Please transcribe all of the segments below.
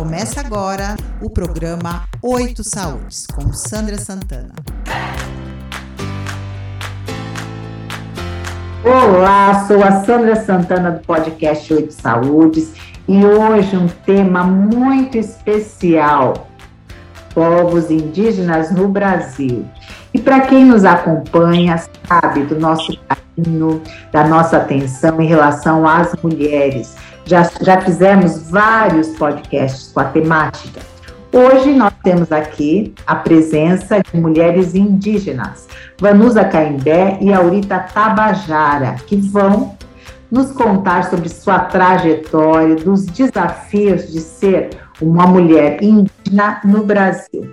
Começa agora o programa Oito Saúdes, com Sandra Santana. Olá, sou a Sandra Santana do podcast Oito Saúdes e hoje um tema muito especial: povos indígenas no Brasil. E para quem nos acompanha, sabe do nosso carinho, da nossa atenção em relação às mulheres. Já, já fizemos vários podcasts com a temática. Hoje nós temos aqui a presença de mulheres indígenas, Vanusa Caimbé e Aurita Tabajara, que vão nos contar sobre sua trajetória, dos desafios de ser uma mulher indígena no Brasil.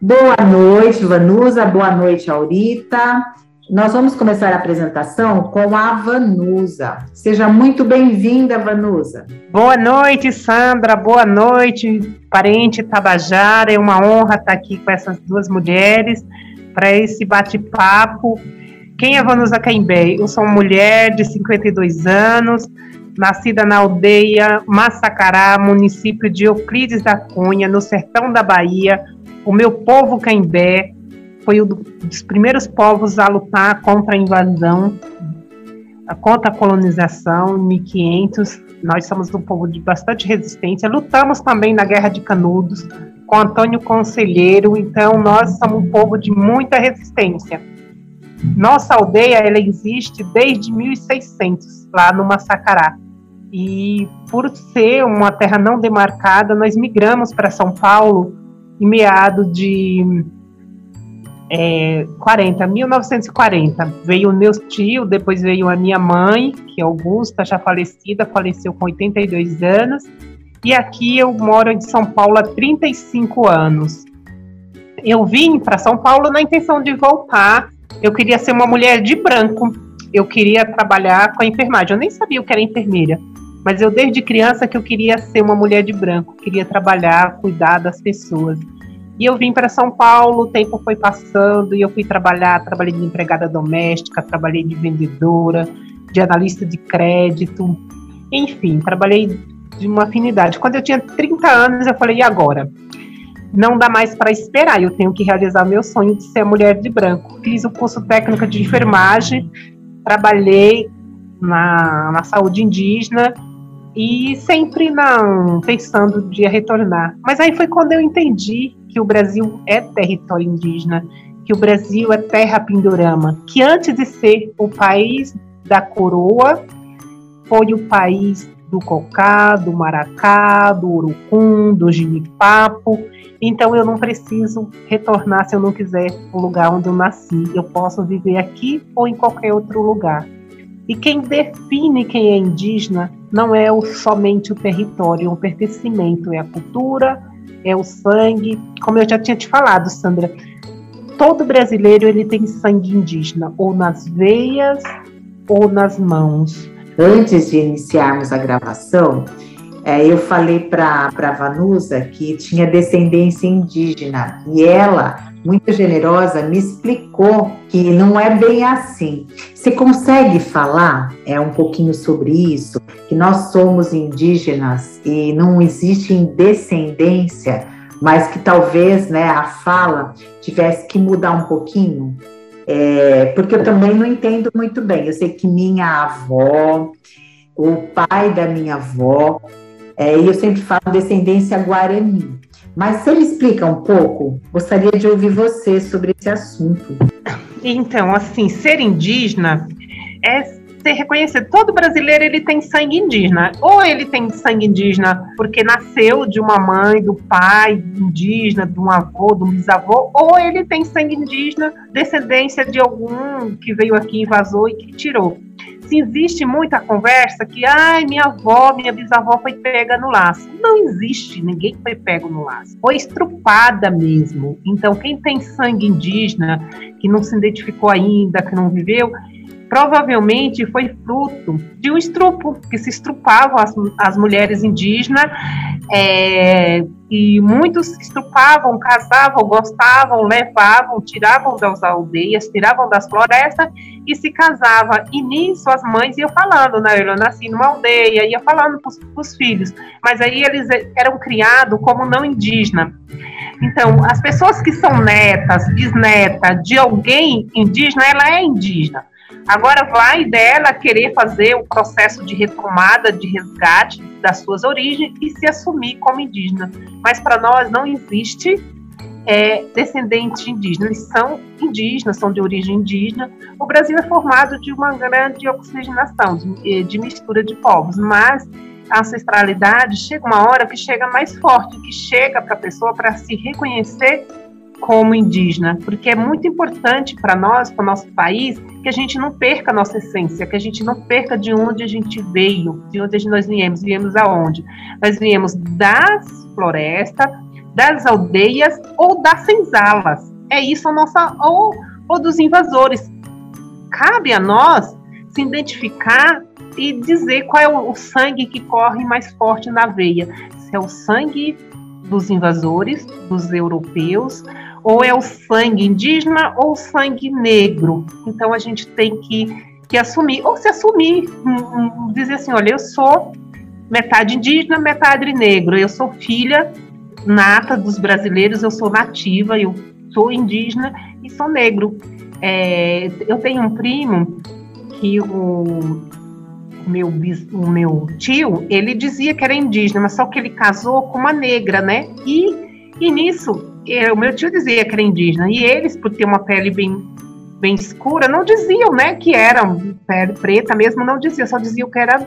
Boa noite, Vanusa. Boa noite, Aurita. Nós vamos começar a apresentação com a Vanusa. Seja muito bem-vinda, Vanusa. Boa noite, Sandra. Boa noite, parente Tabajara. É uma honra estar aqui com essas duas mulheres para esse bate-papo. Quem é Vanusa Caimbé? Eu sou uma mulher de 52 anos, nascida na aldeia Massacará, município de Euclides da Cunha, no sertão da Bahia, o meu povo Caimbé foi um dos primeiros povos a lutar contra a invasão, contra a colonização em 1500. Nós somos um povo de bastante resistência. Lutamos também na Guerra de Canudos com Antônio Conselheiro, então nós somos um povo de muita resistência. Nossa aldeia ela existe desde 1600, lá no Massacará. E por ser uma terra não demarcada, nós migramos para São Paulo em meado de é, 40, 1940. Veio o meu tio, depois veio a minha mãe, que é Augusta, já falecida, faleceu com 82 anos. E aqui eu moro em São Paulo há 35 anos. Eu vim para São Paulo na intenção de voltar. Eu queria ser uma mulher de branco. Eu queria trabalhar com a enfermagem. Eu nem sabia o que era enfermeira. Mas eu desde criança que eu queria ser uma mulher de branco, queria trabalhar, cuidar das pessoas. E eu vim para São Paulo, o tempo foi passando e eu fui trabalhar, trabalhei de empregada doméstica, trabalhei de vendedora, de analista de crédito, enfim, trabalhei de uma afinidade. Quando eu tinha 30 anos, eu falei, e agora? Não dá mais para esperar, eu tenho que realizar meu sonho de ser mulher de branco. Fiz o curso técnico de enfermagem, trabalhei na, na saúde indígena e sempre não pensando de retornar. Mas aí foi quando eu entendi que o Brasil é território indígena, que o Brasil é terra pindorama, que antes de ser o país da coroa, foi o país do cocá, do maracá, do urucum, do ginipapo. Então eu não preciso retornar se eu não quiser o lugar onde eu nasci. Eu posso viver aqui ou em qualquer outro lugar. E quem define quem é indígena não é o, somente o território, é o pertencimento, é a cultura, é o sangue. Como eu já tinha te falado, Sandra, todo brasileiro ele tem sangue indígena, ou nas veias ou nas mãos. Antes de iniciarmos a gravação, é, eu falei para a Vanusa que tinha descendência indígena e ela muito generosa, me explicou que não é bem assim. Você consegue falar é um pouquinho sobre isso? Que nós somos indígenas e não existe descendência, mas que talvez né, a fala tivesse que mudar um pouquinho? É, porque eu também não entendo muito bem. Eu sei que minha avó, o pai da minha avó, é, e eu sempre falo descendência guarani. Mas se ele explica um pouco, gostaria de ouvir você sobre esse assunto. Então, assim, ser indígena é ser reconhecido. Todo brasileiro ele tem sangue indígena. Ou ele tem sangue indígena porque nasceu de uma mãe, do pai indígena, de um avô, de um bisavô, ou ele tem sangue indígena, descendência de algum que veio aqui, vazou e que tirou se existe muita conversa que, ai, minha avó, minha bisavó foi pega no laço. Não existe, ninguém foi pego no laço. Foi estrupada mesmo. Então, quem tem sangue indígena, que não se identificou ainda, que não viveu, provavelmente foi fruto de um estrupo, que se estrupavam as, as mulheres indígenas é, e muitos estupavam, casavam, gostavam, levavam, tiravam das aldeias, tiravam das florestas e se casava. E nisso as mães iam falando, né? Eu nasci numa aldeia, ia falando para os filhos, mas aí eles eram criados como não indígena. Então, as pessoas que são netas, bisnetas de alguém indígena, ela é indígena. Agora vai dela querer fazer o processo de retomada, de resgate das suas origens e se assumir como indígena. Mas para nós não existe é, descendente indígena, eles são indígenas, são de origem indígena. O Brasil é formado de uma grande oxigenação, de, de mistura de povos, mas a ancestralidade chega uma hora que chega mais forte, que chega para a pessoa para se reconhecer como indígena, porque é muito importante para nós, para o nosso país, que a gente não perca a nossa essência, que a gente não perca de onde a gente veio, de onde nós viemos, viemos aonde? Nós viemos das florestas, das aldeias ou das senzalas. É isso a nossa ou, ou dos invasores. Cabe a nós se identificar e dizer qual é o, sangue que corre mais forte na veia. Se é o sangue dos invasores, dos europeus, ou é o sangue indígena ou o sangue negro. Então a gente tem que, que assumir, ou se assumir, um, um, dizer assim: olha, eu sou metade indígena, metade negro, eu sou filha nata dos brasileiros, eu sou nativa, eu sou indígena e sou negro. É, eu tenho um primo que o, o meu, o meu tio, ele dizia que era indígena, mas só que ele casou com uma negra, né? E, e nisso o meu tio dizia que era indígena, e eles, por ter uma pele bem, bem escura, não diziam, né, que eram pele preta mesmo, não diziam, só diziam que era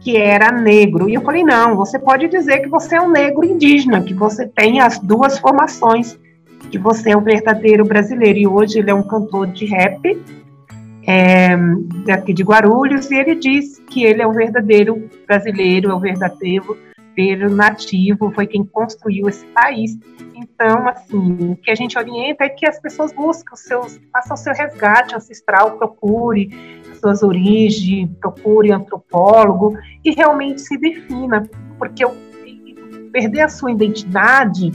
que era negro. E eu falei, não, você pode dizer que você é um negro indígena, que você tem as duas formações, que você é um verdadeiro brasileiro. E hoje ele é um cantor de rap, é, daqui de Guarulhos, e ele diz que ele é um verdadeiro brasileiro, é um verdadeiro nativo, foi quem construiu esse país. Então, assim, o que a gente orienta é que as pessoas busquem os seus, façam o seu resgate ancestral, procure suas origens, procure antropólogo e realmente se defina, porque perder a sua identidade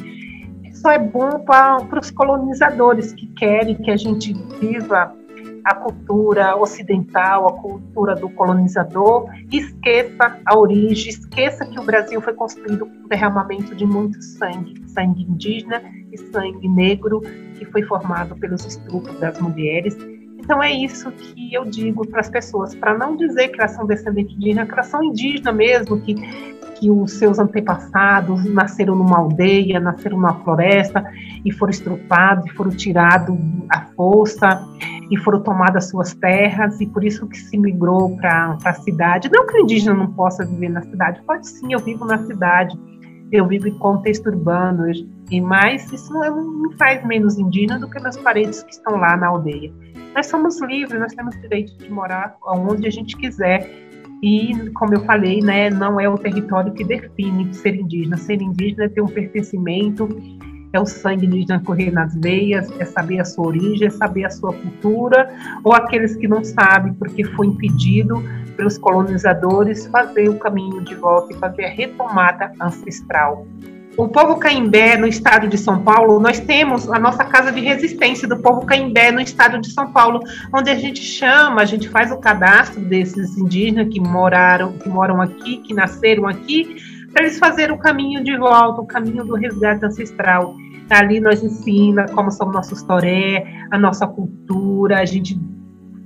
só é bom para os colonizadores que querem que a gente viva a cultura ocidental, a cultura do colonizador, esqueça a origem, esqueça que o Brasil foi construído com derramamento de muito sangue, sangue indígena e sangue negro, que foi formado pelos estupros das mulheres. Então é isso que eu digo para as pessoas, para não dizer que elas são descendentes indígenas, que elas são indígenas mesmo, que que os seus antepassados nasceram numa aldeia, nasceram numa floresta e foram estrupados, e foram tirados à força e foram tomadas suas terras e por isso que se migrou para a cidade. Não que o indígena não possa viver na cidade, pode sim, eu vivo na cidade, eu vivo em contexto urbano, e mais isso não me faz menos indígena do que meus parentes que estão lá na aldeia. Nós somos livres, nós temos direito de morar onde a gente quiser e, como eu falei, né, não é o território que define ser indígena. Ser indígena é ter um pertencimento, é o sangue indígena correr nas veias, é saber a sua origem, é saber a sua cultura, ou aqueles que não sabem porque foi impedido pelos colonizadores fazer o caminho de volta e fazer a retomada ancestral. O povo caimbé, no estado de São Paulo, nós temos a nossa casa de resistência do povo caimbé no estado de São Paulo, onde a gente chama, a gente faz o cadastro desses indígenas que moraram, que moram aqui, que nasceram aqui, para eles fazerem o caminho de volta, o caminho do resgate ancestral. Ali nós ensina como são nossos toré, a nossa cultura, a gente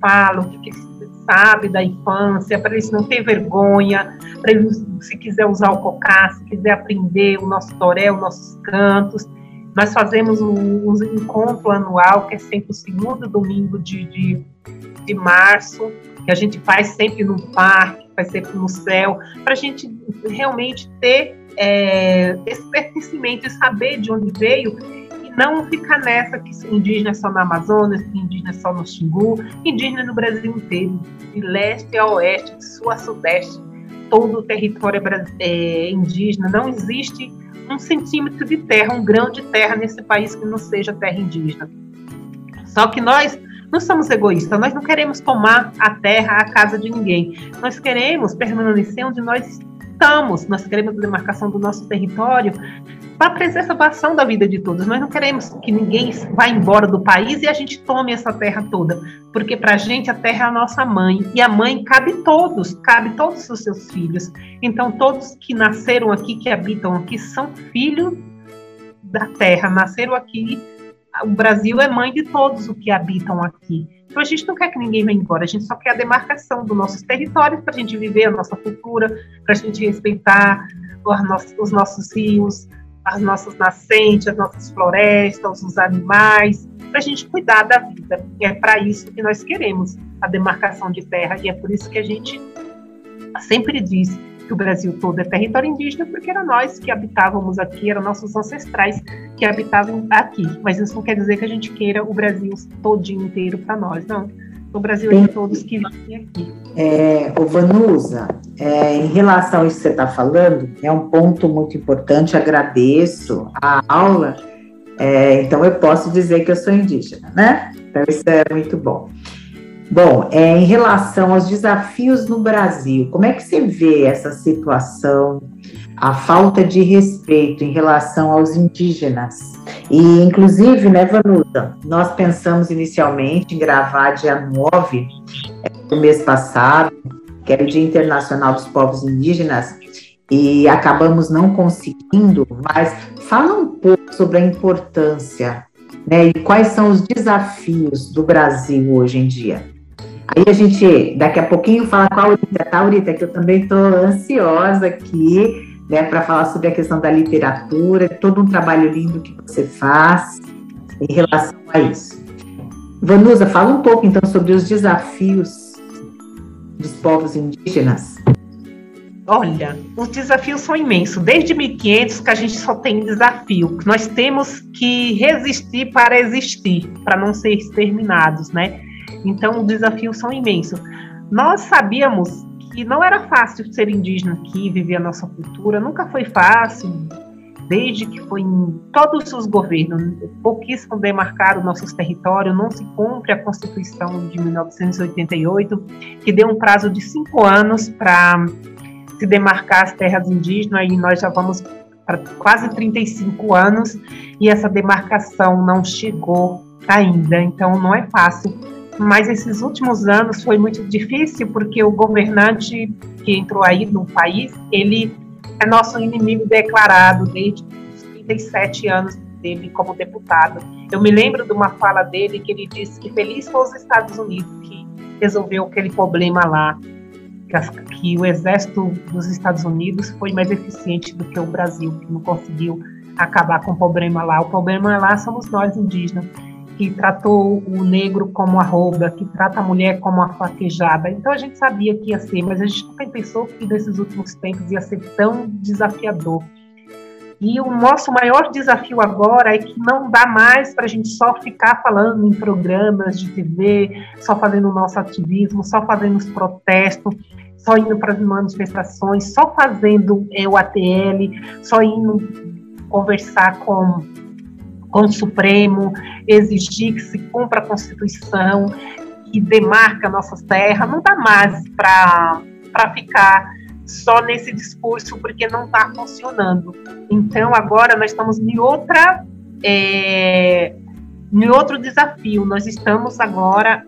fala o que, que sabe da infância, para eles não ter vergonha, para eles, se quiser usar o cocá, se quiser aprender o nosso toré, os nossos cantos. Nós fazemos um, um encontro anual, que é sempre o segundo domingo de, de, de março, que a gente faz sempre no parque, faz sempre no céu, para a gente realmente ter é, esse pertencimento e saber de onde veio não ficar nessa que indígena é só na Amazônia, indígena é só no Xingu, indígena no Brasil inteiro, de leste a oeste, de sul a sudeste, todo o território é indígena. Não existe um centímetro de terra, um grão de terra nesse país que não seja terra indígena. Só que nós não somos egoístas, nós não queremos tomar a terra, a casa de ninguém. Nós queremos permanecer onde nós estamos, nós queremos a demarcação do nosso território para a preservação da vida de todos. Nós não queremos que ninguém vá embora do país e a gente tome essa terra toda, porque para a gente a terra é a nossa mãe e a mãe cabe todos, cabe todos os seus filhos. Então todos que nasceram aqui, que habitam aqui, são filhos da terra, nasceram aqui. O Brasil é mãe de todos os que habitam aqui. Então a gente não quer que ninguém vá embora, a gente só quer a demarcação dos nossos territórios para a gente viver a nossa cultura, para a gente respeitar os nossos rios, as nossas nascentes, as nossas florestas, os animais, para a gente cuidar da vida. E é para isso que nós queremos a demarcação de terra, e é por isso que a gente sempre diz que o Brasil todo é território indígena, porque era nós que habitávamos aqui, eram nossos ancestrais que habitavam aqui. Mas isso não quer dizer que a gente queira o Brasil todinho inteiro para nós, não. O Brasil é de todos que vivem aqui. É, o Vanusa, é, em relação a isso que você está falando, é um ponto muito importante. Agradeço a aula. É, então eu posso dizer que eu sou indígena, né? Então isso é muito bom. Bom, é, em relação aos desafios no Brasil, como é que você vê essa situação, a falta de respeito em relação aos indígenas? E, inclusive, né, Vanusa, nós pensamos inicialmente em gravar dia 9 do mês passado, que era o Dia Internacional dos Povos Indígenas, e acabamos não conseguindo, mas fala um pouco sobre a importância né, e quais são os desafios do Brasil hoje em dia. Aí a gente, daqui a pouquinho, fala com a Aurita, tá, Aurita? Que eu também estou ansiosa aqui, né, para falar sobre a questão da literatura, todo um trabalho lindo que você faz em relação a isso. Vanusa, fala um pouco então sobre os desafios dos povos indígenas. Olha, os desafios são imensos. Desde 1500 que a gente só tem desafio. Nós temos que resistir para existir, para não ser exterminados, né? Então, os desafios são imensos. Nós sabíamos que não era fácil ser indígena aqui, viver a nossa cultura, nunca foi fácil, desde que foi em todos os governos, pouquíssimo demarcaram nossos territórios, não se cumpre a Constituição de 1988, que deu um prazo de cinco anos para se demarcar as terras indígenas, e nós já vamos para quase 35 anos, e essa demarcação não chegou ainda, então não é fácil mas esses últimos anos foi muito difícil porque o governante que entrou aí no país, ele é nosso inimigo declarado desde os 37 anos dele como deputado. Eu me lembro de uma fala dele que ele disse que feliz foi os Estados Unidos que resolveu aquele problema lá, que, que o exército dos Estados Unidos foi mais eficiente do que o Brasil, que não conseguiu acabar com o problema lá. O problema lá somos nós indígenas que tratou o negro como arroba, que trata a mulher como a faquejada. Então a gente sabia que ia ser, mas a gente nunca pensou que nesses últimos tempos ia ser tão desafiador. E o nosso maior desafio agora é que não dá mais para a gente só ficar falando em programas de TV, só fazendo o nosso ativismo, só fazendo os protestos, só indo para as manifestações, só fazendo é, o ATL, só indo conversar com com o Supremo, exigir que se cumpra a Constituição, que demarca nossas terras, não dá mais para ficar só nesse discurso, porque não está funcionando. Então, agora nós estamos em outra. É, em outro desafio, nós estamos agora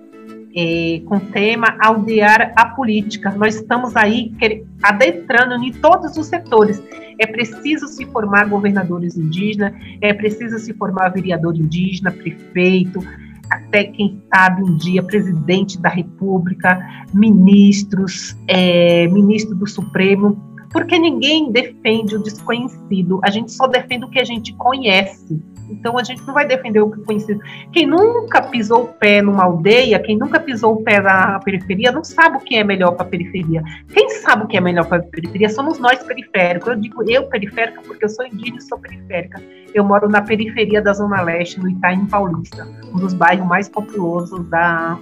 é, com o tema aldear a política. Nós estamos aí adentrando em todos os setores. É preciso se formar governadores indígenas, é preciso se formar vereador indígena, prefeito, até quem sabe um dia presidente da República, ministros, é, ministro do Supremo, porque ninguém defende o desconhecido, a gente só defende o que a gente conhece. Então a gente não vai defender o que conhecido. Quem nunca pisou o pé numa aldeia, quem nunca pisou o pé na periferia, não sabe o que é melhor para a periferia. Quem sabe o que é melhor para a periferia somos nós periféricos. Eu digo eu periférica porque eu sou indígena e sou periférica. Eu moro na periferia da Zona Leste, no Itaim Paulista, um dos bairros mais populosos da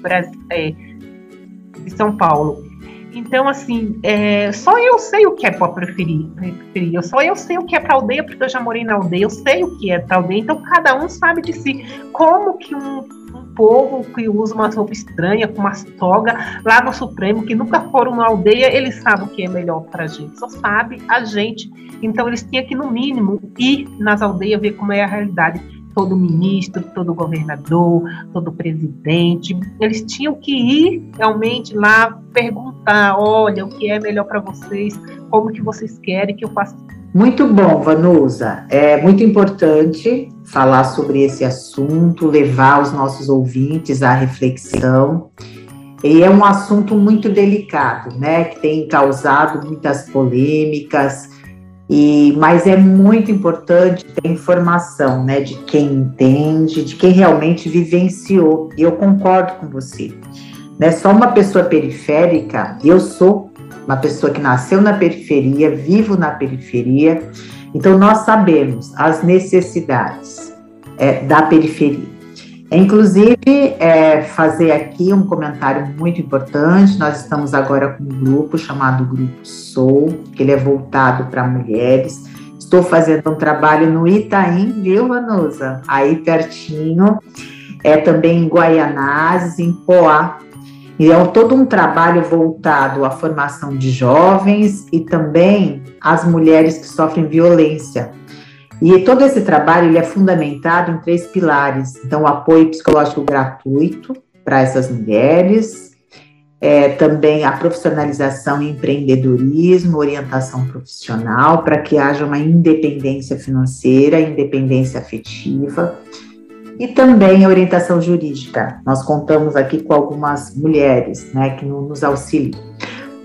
Brasil, é, de São Paulo. Então, assim, é, só eu sei o que é para preferir, preferir. Só eu sei o que é para aldeia, porque eu já morei na aldeia, eu sei o que é para aldeia. Então, cada um sabe de si. Como que um, um povo que usa uma roupa estranha, com umas toga, lá no Supremo, que nunca foram na aldeia, eles sabem o que é melhor para a gente, só sabe a gente. Então eles tinham que, no mínimo, ir nas aldeias ver como é a realidade. Todo ministro, todo governador, todo presidente, eles tinham que ir realmente lá perguntar, olha, o que é melhor para vocês, como que vocês querem que eu faça muito bom, Vanusa. É muito importante falar sobre esse assunto, levar os nossos ouvintes à reflexão. E é um assunto muito delicado, né? Que tem causado muitas polêmicas. E, mas é muito importante ter informação, né, de quem entende, de quem realmente vivenciou. E eu concordo com você. Né, só uma pessoa periférica, eu sou uma pessoa que nasceu na periferia, vivo na periferia, então nós sabemos as necessidades é, da periferia. Inclusive, é, fazer aqui um comentário muito importante. Nós estamos agora com um grupo chamado Grupo Sou, que ele é voltado para mulheres. Estou fazendo um trabalho no Itaim, viu, Vanusa? Aí pertinho. É também em Guaianazes, em Poá, e é todo um trabalho voltado à formação de jovens e também às mulheres que sofrem violência. E todo esse trabalho ele é fundamentado em três pilares. Então, o apoio psicológico gratuito para essas mulheres, é, também a profissionalização e empreendedorismo, orientação profissional, para que haja uma independência financeira, independência afetiva e também a orientação jurídica. Nós contamos aqui com algumas mulheres né, que nos auxiliam.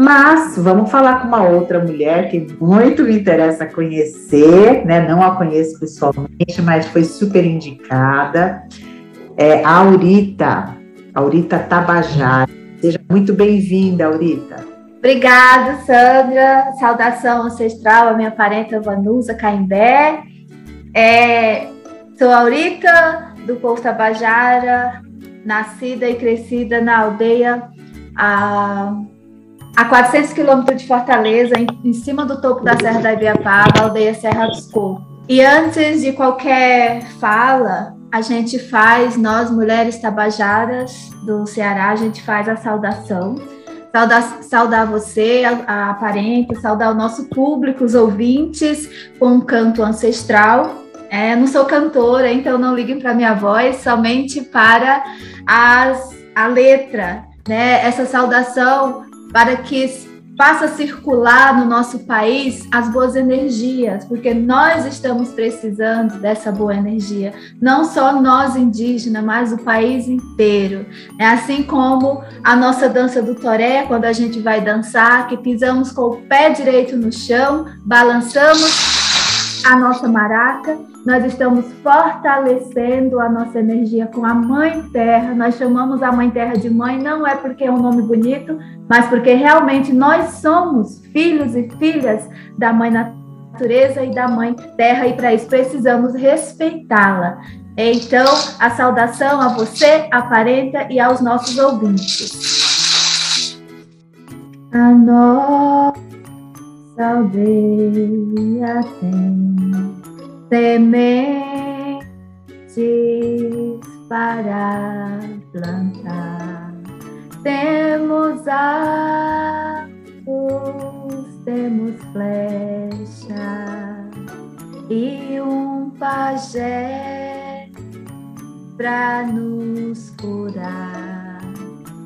Mas vamos falar com uma outra mulher que muito me interessa conhecer, né? Não a conheço pessoalmente, mas foi super indicada. É a Aurita, Aurita Tabajara. Seja muito bem-vinda, Aurita. Obrigada, Sandra. Saudação ancestral à minha parenta Vanusa Caimbé. É, sou Aurita, do povo Tabajara, nascida e crescida na aldeia a, a 400 quilômetros de Fortaleza, em, em, cima do topo da Serra da Ibiapaba, a aldeia Serra dos Cocos. E antes de qualquer fala, a gente faz, nós mulheres tabajaras do Ceará, a gente faz a saudação. Saudar, saudar você, a, a parente, saudar o nosso público, os ouvintes, com um canto ancestral é, não sou cantora, então não liguem para minha voz, somente para as, a letra, né? Essa saudação para que faça circular no nosso país as boas energias, porque nós estamos precisando dessa boa energia, não só nós indígenas, mas o país inteiro. É assim como a nossa dança do toré, quando a gente vai dançar, que pisamos com o pé direito no chão, balançamos a nossa maraca nós estamos fortalecendo a nossa energia com a Mãe Terra. Nós chamamos a Mãe Terra de mãe, não é porque é um nome bonito, mas porque realmente nós somos filhos e filhas da Mãe Natureza e da Mãe Terra, e para isso precisamos respeitá-la. Então, a saudação a você, a parenta e aos nossos ouvintes. A nossa aldeia tem sementes para plantar. Temos arcos, temos flecha e um pajé para nos curar.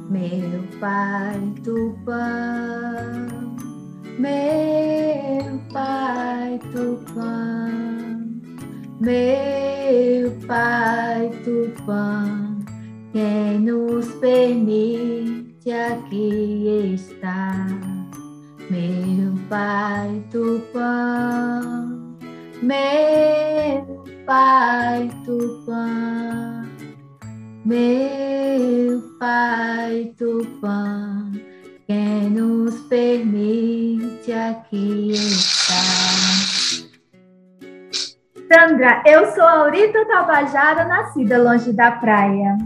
Meu pai Tupã, meu pai Tupã meu Pai Tupã, quem nos permite aqui estar. Meu Pai Tupã, meu Pai Tupã, meu Pai Tupã, quem nos permite aqui estar. Sandra, eu sou Aurita Tabajara, nascida longe da praia.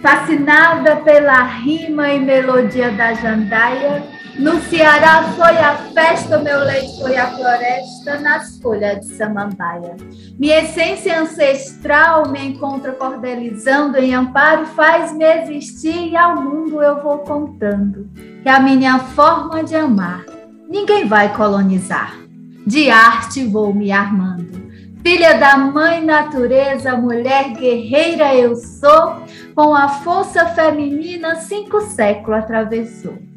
Fascinada pela rima e melodia da jandaia, No Ceará foi a festa, meu leite foi a floresta, nas folhas de samambaia. Minha essência ancestral me encontra cordelizando em amparo, faz-me existir e ao mundo eu vou contando que a minha forma de amar ninguém vai colonizar. De arte vou me armando. Filha da mãe natureza, mulher guerreira eu sou, com a força feminina cinco séculos atravessou.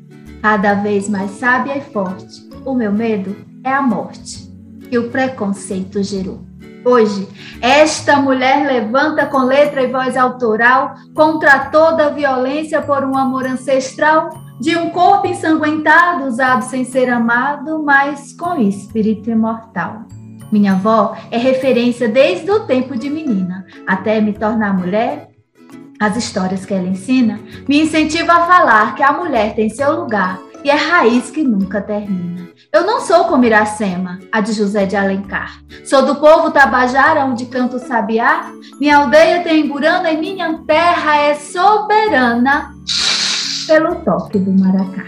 Cada vez mais sábia e forte, o meu medo é a morte que o preconceito gerou. Hoje, esta mulher levanta com letra e voz autoral contra toda violência por um amor ancestral de um corpo ensanguentado, usado sem ser amado, mas com espírito imortal. Minha avó é referência desde o tempo de menina, até me tornar mulher. As histórias que ela ensina me incentivam a falar que a mulher tem seu lugar e é raiz que nunca termina. Eu não sou como Iracema, a de José de Alencar. Sou do povo Tabajara, onde canto sabiá. Minha aldeia tem Burana e minha terra é soberana pelo toque do maracá.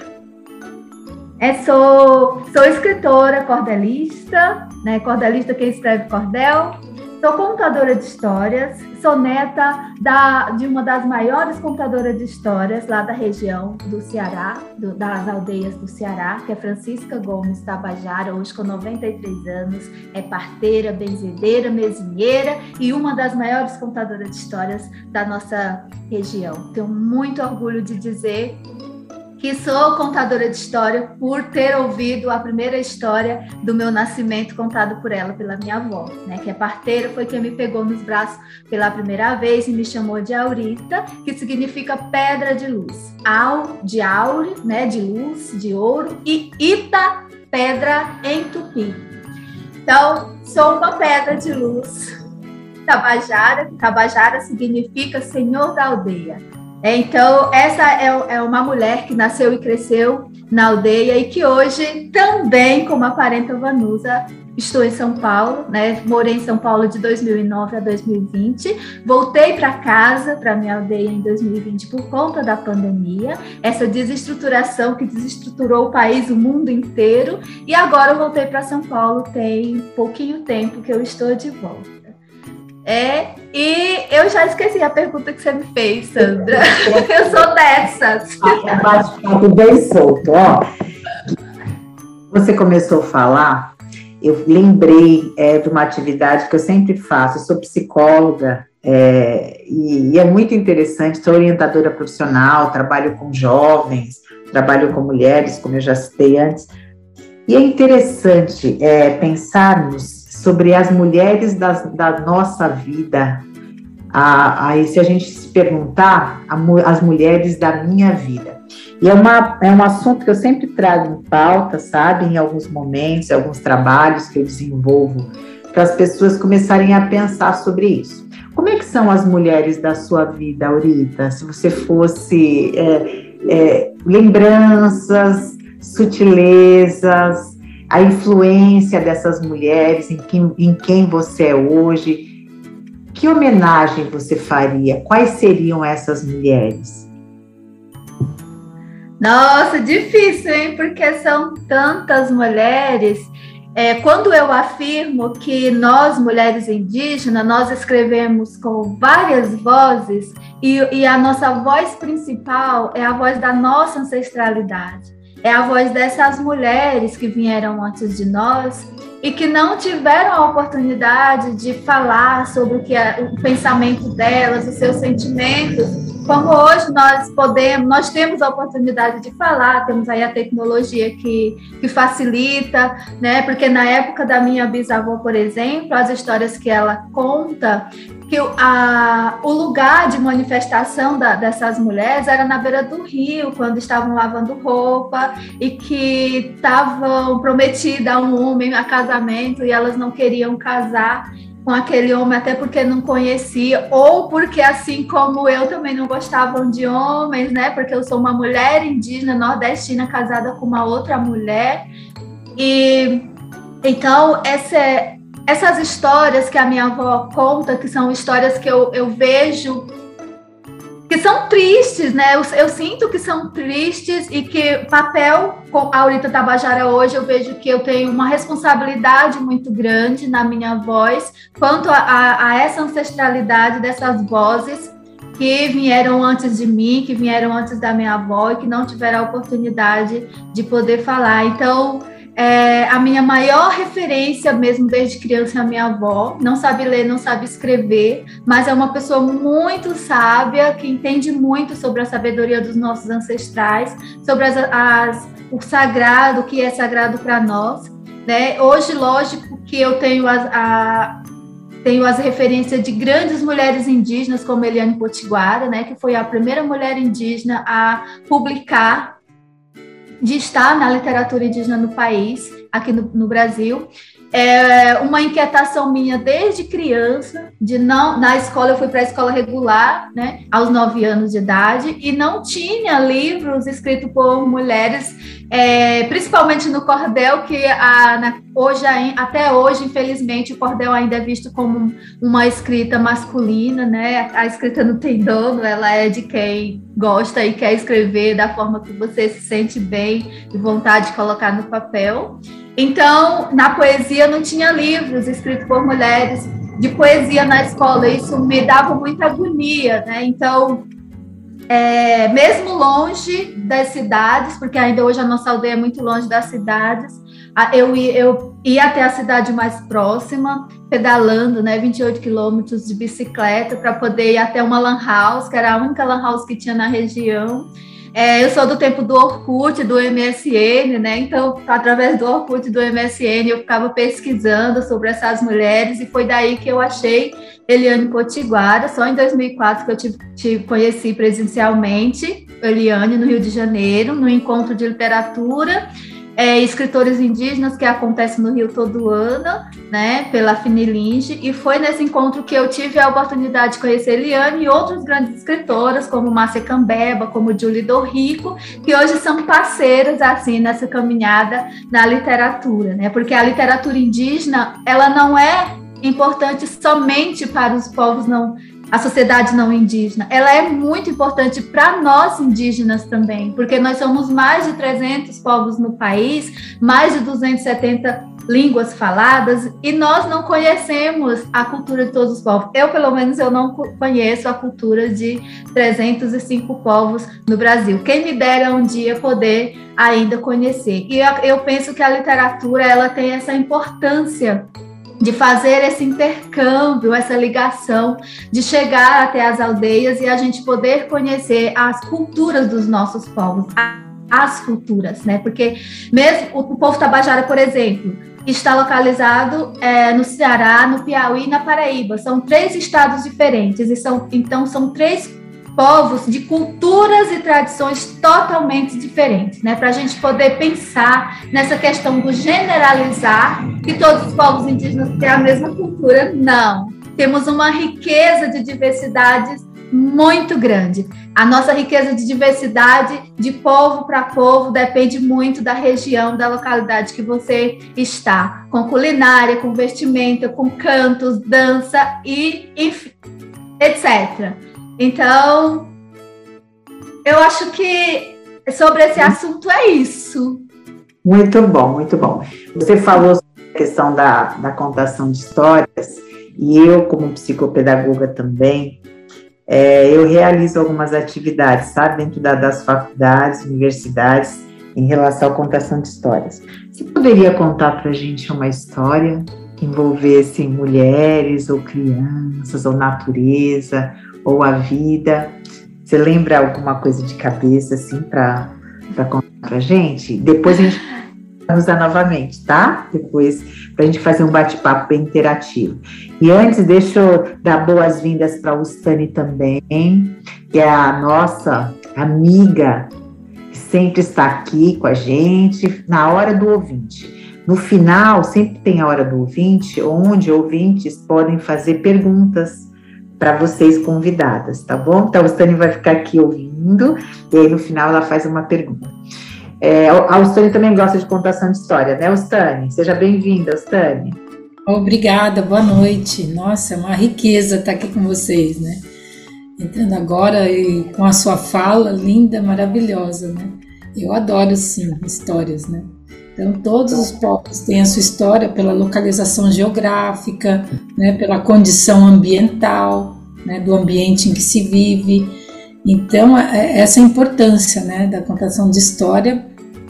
É, sou, sou escritora, cordelista, né? Cordelista quem escreve cordel. Sou contadora de histórias, sou neta da, de uma das maiores contadoras de histórias lá da região do Ceará, do, das aldeias do Ceará, que é Francisca Gomes Tabajara, hoje com 93 anos, é parteira, benzedeira, mesinheira e uma das maiores contadoras de histórias da nossa região. Tenho muito orgulho de dizer que sou contadora de história por ter ouvido a primeira história do meu nascimento contado por ela, pela minha avó, né? Que é parteira, foi quem me pegou nos braços pela primeira vez e me chamou de Aurita, que significa pedra de luz. Au, de aure, né? De luz, de ouro, e Ita, pedra em tupi. Então, sou uma pedra de luz. Tabajara, Tabajara significa senhor da aldeia. É, então, essa é, é, uma mulher que nasceu e cresceu na aldeia e que hoje também, como a parenta Vanusa, estou em São Paulo, né? Morei em São Paulo de 2009 a 2020. Voltei para casa, para minha aldeia em 2020 por conta da pandemia, essa desestruturação que desestruturou o país, o mundo inteiro. E agora eu voltei para São Paulo, tem pouquinho tempo que eu estou de volta. É, e eu já esqueci a pergunta que você me fez, Sandra. eu sou dessas. É bate-papo bem solto, ó. Você começou a falar, eu lembrei é, de uma atividade que eu sempre faço. Eu sou psicóloga é, e, e é muito interessante. Sou orientadora profissional, trabalho com jovens, trabalho com mulheres, como eu já citei antes. E é interessante é, pensarmos sobre as mulheres das, da nossa vida. Aí, se a gente se perguntar, as mulheres da minha vida. E é, uma, é um assunto que eu sempre trago em pauta, sabe, em alguns momentos, em alguns trabalhos que eu desenvolvo, para as pessoas começarem a pensar sobre isso. Como é que são as mulheres da sua vida, Aurita? Se você fosse é, é, lembranças, sutilezas, a influência dessas mulheres em quem, em quem você é hoje. Que homenagem você faria? Quais seriam essas mulheres? Nossa, difícil, hein? Porque são tantas mulheres. É, quando eu afirmo que nós, mulheres indígenas, nós escrevemos com várias vozes e, e a nossa voz principal é a voz da nossa ancestralidade é a voz dessas mulheres que vieram antes de nós e que não tiveram a oportunidade de falar sobre o que é o pensamento delas, os seus sentimentos, como hoje nós podemos, nós temos a oportunidade de falar, temos aí a tecnologia que, que facilita, né? Porque na época da minha bisavó, por exemplo, as histórias que ela conta, que a, o lugar de manifestação da, dessas mulheres era na beira do rio, quando estavam lavando roupa e que estavam prometidas a um homem a casamento e elas não queriam casar com aquele homem, até porque não conhecia, ou porque, assim como eu, também não gostavam de homens, né? Porque eu sou uma mulher indígena nordestina casada com uma outra mulher. E então, essa, essas histórias que a minha avó conta, que são histórias que eu, eu vejo que são tristes, né? Eu, eu, sinto que são tristes e que papel com a Aurita Tabajara hoje eu vejo que eu tenho uma responsabilidade muito grande na minha voz quanto a, a, a essa ancestralidade dessas vozes que vieram antes de mim, que vieram antes da minha avó e que não tiveram a oportunidade de poder falar. Então, é, a minha maior referência, mesmo desde criança, é a minha avó. Não sabe ler, não sabe escrever, mas é uma pessoa muito sábia, que entende muito sobre a sabedoria dos nossos ancestrais, sobre as, as, o sagrado, que é sagrado para nós. Né? Hoje, lógico que eu tenho as, a, tenho as referências de grandes mulheres indígenas, como Eliane Potiguara, né, que foi a primeira mulher indígena a publicar de estar na literatura indígena no país, aqui no, no Brasil. É uma inquietação minha desde criança, de não na escola eu fui para a escola regular, né, aos nove anos de idade e não tinha livros escritos por mulheres, é, principalmente no cordel que a, na, hoje até hoje infelizmente o cordel ainda é visto como uma escrita masculina, né? A escrita não tem dono, ela é de quem gosta e quer escrever da forma que você se sente bem e vontade de colocar no papel. Então, na poesia não tinha livros escritos por mulheres. De poesia na escola, isso me dava muita agonia, né? Então, é, mesmo longe das cidades, porque ainda hoje a nossa aldeia é muito longe das cidades, eu, eu ia até a cidade mais próxima, pedalando, né, 28 quilômetros de bicicleta, para poder ir até uma lan house, que era a única lan house que tinha na região, é, eu sou do tempo do Orkut, do MSN, né? Então, através do Orkut, do MSN, eu ficava pesquisando sobre essas mulheres e foi daí que eu achei Eliane Potiguara. Só em 2004 que eu te, te conheci presencialmente, Eliane, no Rio de Janeiro, no encontro de literatura é, escritores indígenas que acontece no Rio todo ano, né, pela Finilinge, e foi nesse encontro que eu tive a oportunidade de conhecer Eliane e outras grandes escritoras, como Márcia Cambeba, como Julie Dorrico, que hoje são parceiras, assim, nessa caminhada na literatura, né, porque a literatura indígena, ela não é importante somente para os povos não a sociedade não indígena, ela é muito importante para nós indígenas também, porque nós somos mais de 300 povos no país, mais de 270 línguas faladas e nós não conhecemos a cultura de todos os povos. Eu, pelo menos, eu não conheço a cultura de 305 povos no Brasil. Quem me dera um dia poder ainda conhecer. E eu penso que a literatura ela tem essa importância de fazer esse intercâmbio, essa ligação, de chegar até as aldeias e a gente poder conhecer as culturas dos nossos povos, as culturas, né? Porque mesmo o povo tabajara, por exemplo, está localizado é, no Ceará, no Piauí e na Paraíba. São três estados diferentes e são então são três povos de culturas e tradições totalmente diferentes, né? Para a gente poder pensar nessa questão do generalizar que todos os povos indígenas têm a mesma cultura, não. Temos uma riqueza de diversidades muito grande. A nossa riqueza de diversidade de povo para povo depende muito da região, da localidade que você está, com culinária, com vestimenta, com cantos, dança e, e etc. Então, eu acho que sobre esse assunto é isso. Muito bom, muito bom. Você falou sobre a questão da, da contação de histórias, e eu, como psicopedagoga também, é, eu realizo algumas atividades, sabe, dentro da, das faculdades, universidades, em relação à contação de histórias. Você poderia contar para a gente uma história que envolvesse mulheres, ou crianças, ou natureza, ou a vida. Você lembra alguma coisa de cabeça, assim, para contar para gente? Depois a gente vai usar novamente, tá? Depois, para a gente fazer um bate-papo bem interativo. E antes, deixa eu dar boas-vindas para a Ustane também, que é a nossa amiga, que sempre está aqui com a gente, na hora do ouvinte. No final, sempre tem a hora do ouvinte, onde ouvintes podem fazer perguntas para vocês convidadas, tá bom? Então, a Stani vai ficar aqui ouvindo, e aí no final ela faz uma pergunta. É, a Ustane também gosta de contação de história, né, Ustane? Seja bem-vinda, Ustane. Obrigada, boa noite. Nossa, é uma riqueza estar aqui com vocês, né? entrando agora e com a sua fala linda, maravilhosa, né? Eu adoro, sim, histórias, né? Então, todos os povos têm a sua história pela localização geográfica, né, pela condição ambiental, né, do ambiente em que se vive. Então, é, essa importância né, da contação de história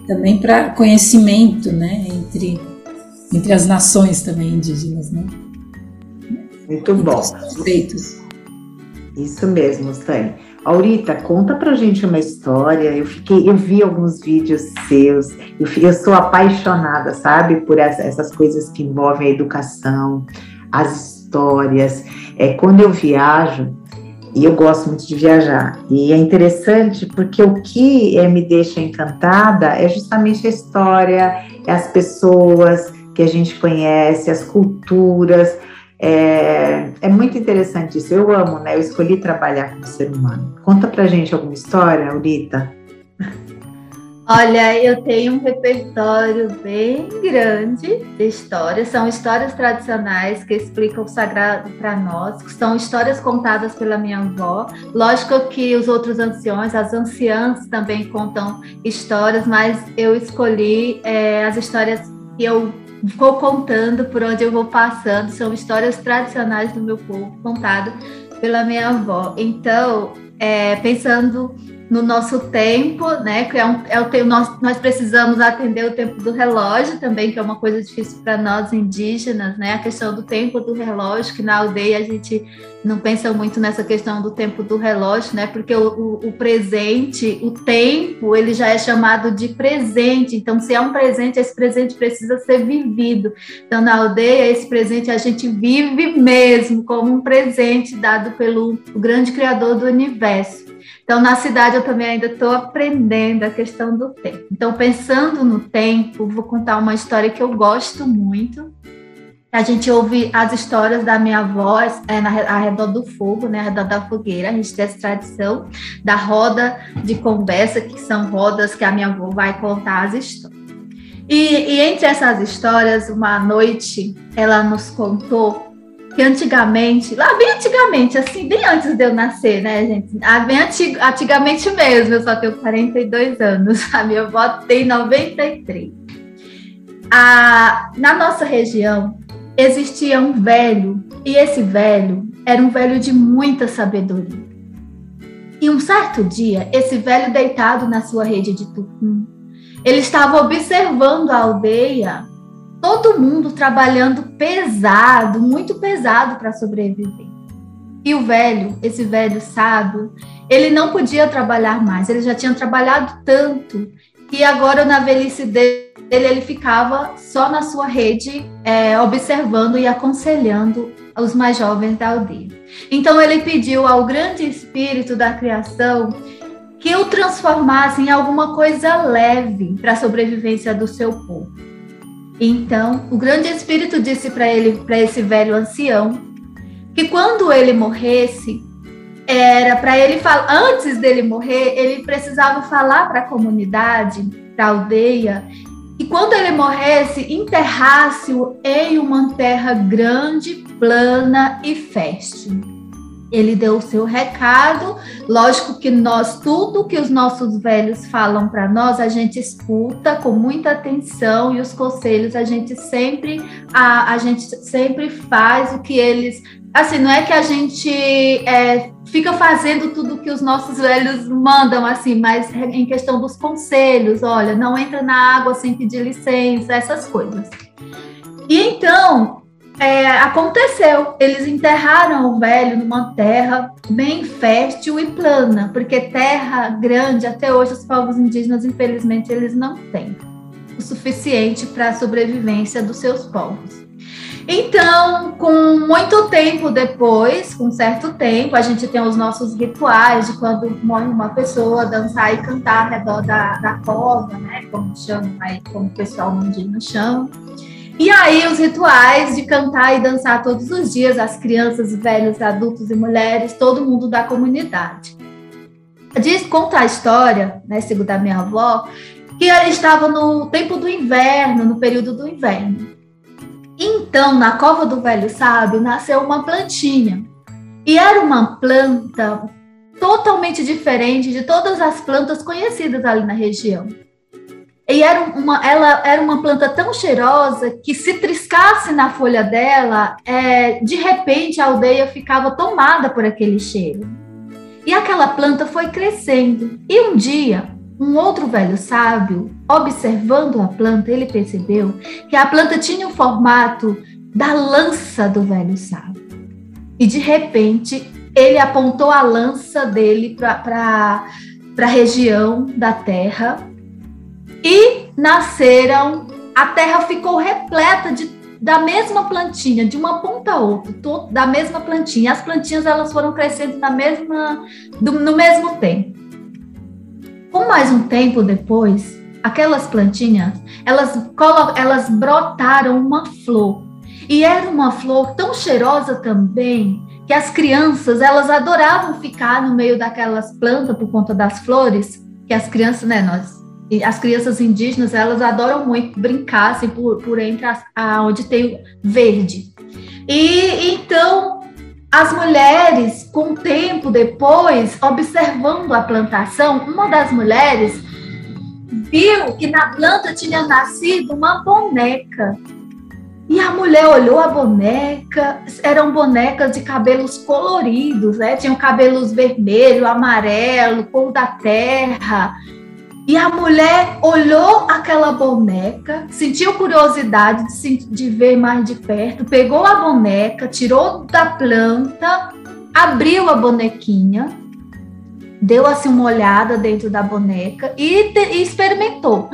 também para conhecimento né, entre, entre as nações também indígenas. Né? Muito entre bom. Direitos. Isso mesmo, Stane. Aurita, conta pra gente uma história. Eu fiquei, eu vi alguns vídeos seus. Eu, eu sou apaixonada, sabe, por essas coisas que envolvem a educação, as histórias. É quando eu viajo e eu gosto muito de viajar. E é interessante porque o que é, me deixa encantada é justamente a história, é as pessoas que a gente conhece, as culturas. É, é muito interessante isso. Eu amo, né? Eu escolhi trabalhar com o ser humano. Conta pra gente alguma história, Aurita. Olha, eu tenho um repertório bem grande de histórias. São histórias tradicionais que explicam o sagrado para nós, são histórias contadas pela minha avó. Lógico que os outros anciões, as anciãs também contam histórias, mas eu escolhi é, as histórias que eu vou contando por onde eu vou passando. São histórias tradicionais do meu povo, contadas pela minha avó. Então, é, pensando no nosso tempo, né? Que é, um, é o tempo, nós, nós precisamos atender o tempo do relógio também, que é uma coisa difícil para nós indígenas, né? A questão do tempo do relógio, que na aldeia a gente não pensa muito nessa questão do tempo do relógio, né? Porque o, o, o presente, o tempo, ele já é chamado de presente. Então, se é um presente, esse presente precisa ser vivido. Então, na aldeia, esse presente a gente vive mesmo como um presente dado pelo grande Criador do universo. Então, na cidade, eu também ainda estou aprendendo a questão do tempo. Então, pensando no tempo, vou contar uma história que eu gosto muito. A gente ouve as histórias da minha avó é, na, ao redor do fogo, né, ao redor da fogueira. A gente tem essa tradição da roda de conversa, que são rodas que a minha avó vai contar as histórias. E, e entre essas histórias, uma noite, ela nos contou que antigamente, lá bem antigamente, assim, bem antes de eu nascer, né, gente? Ah, bem antig antigamente mesmo, eu só tenho 42 anos, a minha avó tem 93. Ah, na nossa região existia um velho, e esse velho era um velho de muita sabedoria. E um certo dia, esse velho deitado na sua rede de tucum, ele estava observando a aldeia todo mundo trabalhando pesado, muito pesado para sobreviver. E o velho, esse velho sábio, ele não podia trabalhar mais, ele já tinha trabalhado tanto que agora na velhice dele ele ficava só na sua rede é, observando e aconselhando os mais jovens da aldeia. Então ele pediu ao grande espírito da criação que o transformasse em alguma coisa leve para a sobrevivência do seu povo. Então, o grande espírito disse para ele, para esse velho ancião, que quando ele morresse, era para ele falar, antes dele morrer, ele precisava falar para a comunidade, para a aldeia, e quando ele morresse, enterrasse-o em uma terra grande, plana e fértil ele deu o seu recado. Lógico que nós, tudo que os nossos velhos falam para nós, a gente escuta com muita atenção e os conselhos a gente sempre a, a gente sempre faz o que eles. Assim, não é que a gente é, fica fazendo tudo que os nossos velhos mandam, assim, mas em questão dos conselhos, olha, não entra na água sem pedir licença, essas coisas. E então, é, aconteceu. Eles enterraram o velho numa terra bem fértil e plana, porque terra grande, até hoje, os povos indígenas, infelizmente, eles não têm o suficiente para a sobrevivência dos seus povos. Então, com muito tempo depois, com certo tempo, a gente tem os nossos rituais de quando morre uma pessoa, dançar e cantar ao redor da, da cova, né? Como chama, como o pessoal indígena chama. E aí, os rituais de cantar e dançar todos os dias, as crianças, velhos, adultos e mulheres, todo mundo da comunidade. Diz, conta a história, né, segundo a minha avó, que ela estava no tempo do inverno, no período do inverno. Então, na cova do velho sábio, nasceu uma plantinha. E era uma planta totalmente diferente de todas as plantas conhecidas ali na região. E era uma, ela era uma planta tão cheirosa que se triscasse na folha dela, é, de repente a aldeia ficava tomada por aquele cheiro. E aquela planta foi crescendo. E um dia, um outro velho sábio, observando a planta, ele percebeu que a planta tinha o formato da lança do velho sábio. E de repente, ele apontou a lança dele para a região da terra e nasceram. A terra ficou repleta de, da mesma plantinha, de uma ponta a outra, da mesma plantinha. As plantinhas elas foram crescendo na mesma, do, no mesmo tempo. Com mais um tempo depois, aquelas plantinhas, elas, elas brotaram uma flor. E era uma flor tão cheirosa também, que as crianças, elas adoravam ficar no meio daquelas plantas por conta das flores, que as crianças, né, nós as crianças indígenas elas adoram muito brincar assim, por, por entre as, onde tem verde. E então as mulheres, com tempo depois, observando a plantação, uma das mulheres viu que na planta tinha nascido uma boneca. E a mulher olhou a boneca, eram bonecas de cabelos coloridos, né? Tinham cabelos vermelho, amarelo, cor da terra. E a mulher olhou aquela boneca, sentiu curiosidade de, de, ver mais de perto, pegou a boneca, tirou da planta, abriu a bonequinha, deu assim uma olhada dentro da boneca e, te, e experimentou.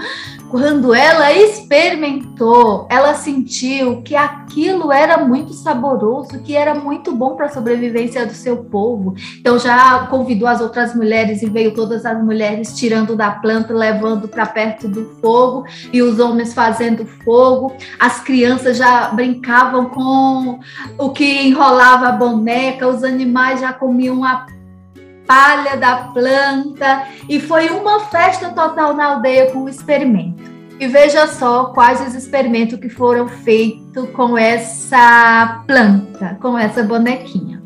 Quando ela experimentou, ela sentiu que aquilo era muito saboroso, que era muito bom para a sobrevivência do seu povo. Então já convidou as outras mulheres e veio todas as mulheres tirando da planta, levando para perto do fogo e os homens fazendo fogo. As crianças já brincavam com o que enrolava a boneca, os animais já comiam a palha da planta e foi uma festa total na aldeia com o experimento. E veja só quais os experimentos que foram feitos com essa planta, com essa bonequinha.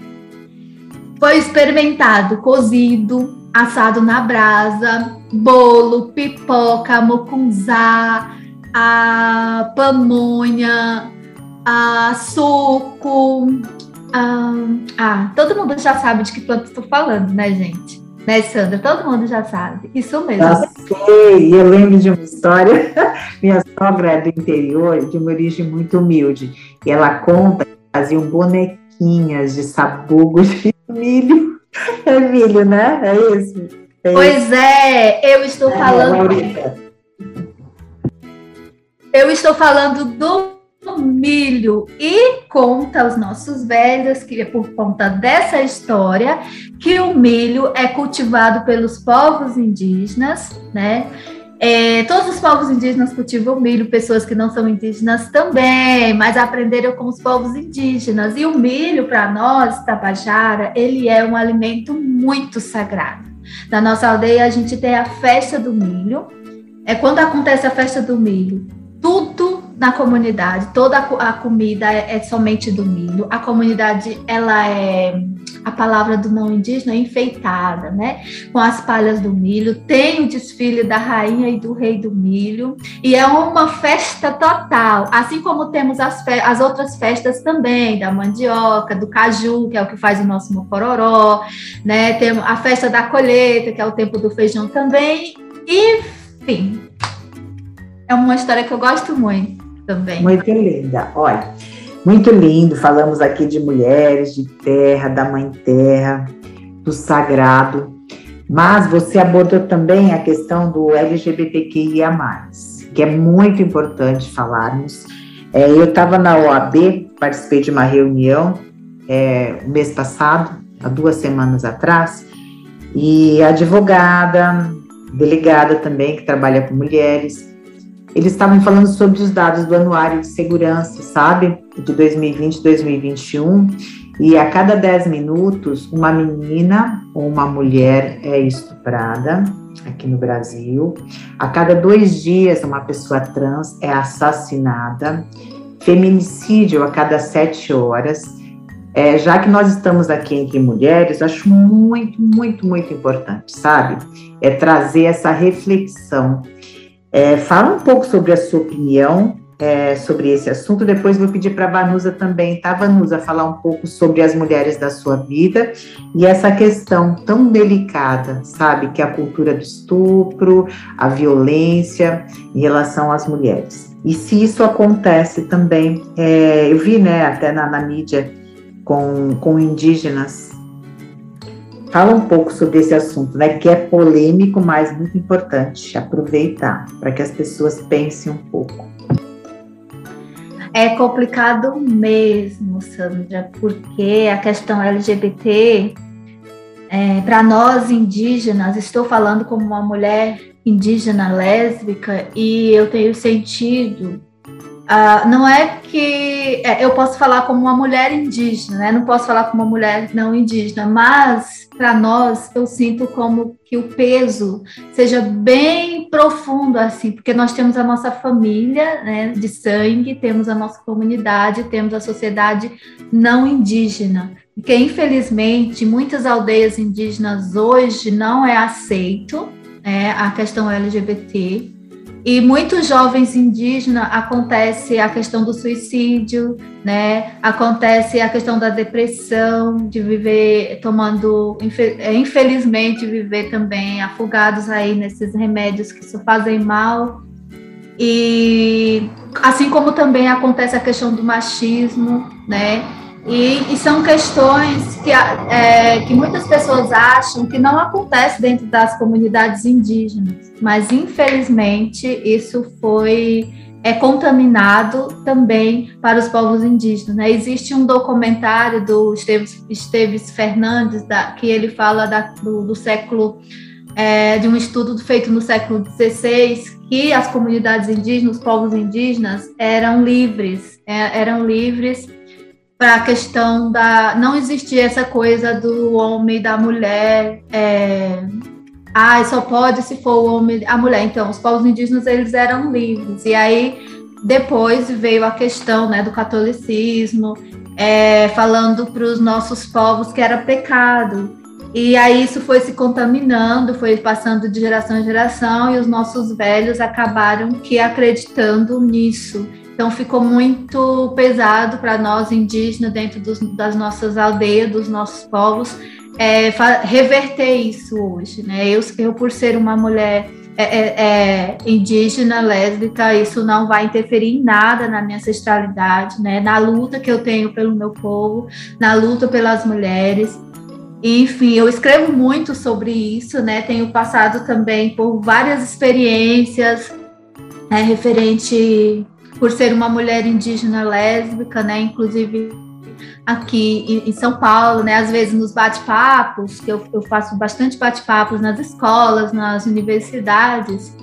Foi experimentado cozido, assado na brasa, bolo, pipoca, mucunzá, a pamonha, a suco, ah, ah, todo mundo já sabe de que planta estou falando, né, gente? Né, Sandra? Todo mundo já sabe. Isso mesmo. Já sei. Eu lembro de uma história. Minha sogra é do interior, de uma origem muito humilde. E ela conta que faziam bonequinhas de sabugo de milho. É milho, né? É isso? É pois isso. é, eu estou é, falando. Eu estou falando do milho e conta aos nossos velhos que é por conta dessa história que o milho é cultivado pelos povos indígenas, né? É, todos os povos indígenas cultivam milho, pessoas que não são indígenas também, mas aprenderam com os povos indígenas. E o milho, para nós, Tabajara, ele é um alimento muito sagrado. Na nossa aldeia, a gente tem a festa do milho. É quando acontece a festa do milho, tudo na comunidade, toda a comida é, é, somente do milho. A comunidade, ela é a palavra do não indígena, é enfeitada, né? Com as palhas do milho. Tem o desfile da rainha e do rei do milho. E é uma festa total. Assim como temos as, as outras festas também, da mandioca, do caju, que é o que faz o nosso mocororó, né? Tem a festa da colheita, que é o tempo do feijão também. Enfim, é uma história que eu gosto muito também. Muito linda. Olha, muito lindo. Falamos aqui de mulheres, de terra, da mãe terra, do sagrado. Mas você abordou também a questão do LGBTQIA, que é muito importante falarmos. É, eu estava na OAB, participei de uma reunião é, mês passado, há duas semanas atrás, e a advogada, delegada também, que trabalha com mulheres, eles estavam falando sobre os dados do Anuário de Segurança, sabe? De 2020 2021. E a cada 10 minutos, uma menina ou uma mulher é estuprada aqui no Brasil. A cada dois dias, uma pessoa trans é assassinada. Feminicídio a cada sete horas. é, já que nós estamos aqui entre mulheres, acho muito, muito, muito importante, sabe? É trazer essa reflexão. É, fala um pouco sobre a sua opinião é, sobre esse assunto. Depois vou pedir para a Vanusa também, tá, Vanusa, falar um pouco sobre as mulheres da sua vida e essa questão tão delicada, sabe, que é a cultura do estupro, a violência em relação às mulheres. E se isso acontece também, é, eu vi, né, até na, na mídia com, com indígenas. Fala um pouco sobre esse assunto, né, que é polêmico, mas muito importante aproveitar para que as pessoas pensem um pouco. É complicado mesmo, Sandra, porque a questão LGBT, é, para nós indígenas, estou falando como uma mulher indígena lésbica e eu tenho sentido Uh, não é que é, eu posso falar como uma mulher indígena, né? Não posso falar como uma mulher não indígena, mas para nós eu sinto como que o peso seja bem profundo assim, porque nós temos a nossa família, né, de sangue, temos a nossa comunidade, temos a sociedade não indígena, que infelizmente muitas aldeias indígenas hoje não é aceito é, a questão LGBT e muitos jovens indígenas acontece a questão do suicídio, né? Acontece a questão da depressão, de viver tomando, é, infelizmente, viver também afogados aí nesses remédios que só fazem mal. E assim como também acontece a questão do machismo, né? E, e, são questões que, é, que muitas pessoas acham que não acontece dentro das comunidades indígenas, mas infelizmente isso foi é contaminado também para os povos indígenas. Né? Existe um documentário do Esteves, Esteves Fernandes da, que ele fala da, do, do, século é, de um estudo feito no século XVI que as comunidades indígenas, os povos indígenas eram livres, é, eram livres para a questão da não existir essa coisa do homem e da mulher é, ah, só pode se for o homem a mulher. Então os povos indígenas eles eram livres. E aí depois veio a questão né do catolicismo é, falando para os nossos povos que era pecado. E aí isso foi se contaminando, foi passando de geração em geração e os nossos velhos acabaram que acreditando nisso. Então ficou muito pesado para nós indígenas dentro dos, das nossas aldeias, dos nossos povos, é, reverter isso hoje. Né? Eu, eu, por ser uma mulher é, é, é, indígena, lésbica, isso não vai interferir em nada na minha ancestralidade, né? na luta que eu tenho pelo meu povo, na luta pelas mulheres. Enfim, eu escrevo muito sobre isso, né? Tenho passado também por várias experiências é, referente por ser uma mulher indígena lésbica, né? Inclusive aqui em São Paulo, né? Às vezes nos bate-papos, que eu, eu faço bastante bate-papos nas escolas, nas universidades.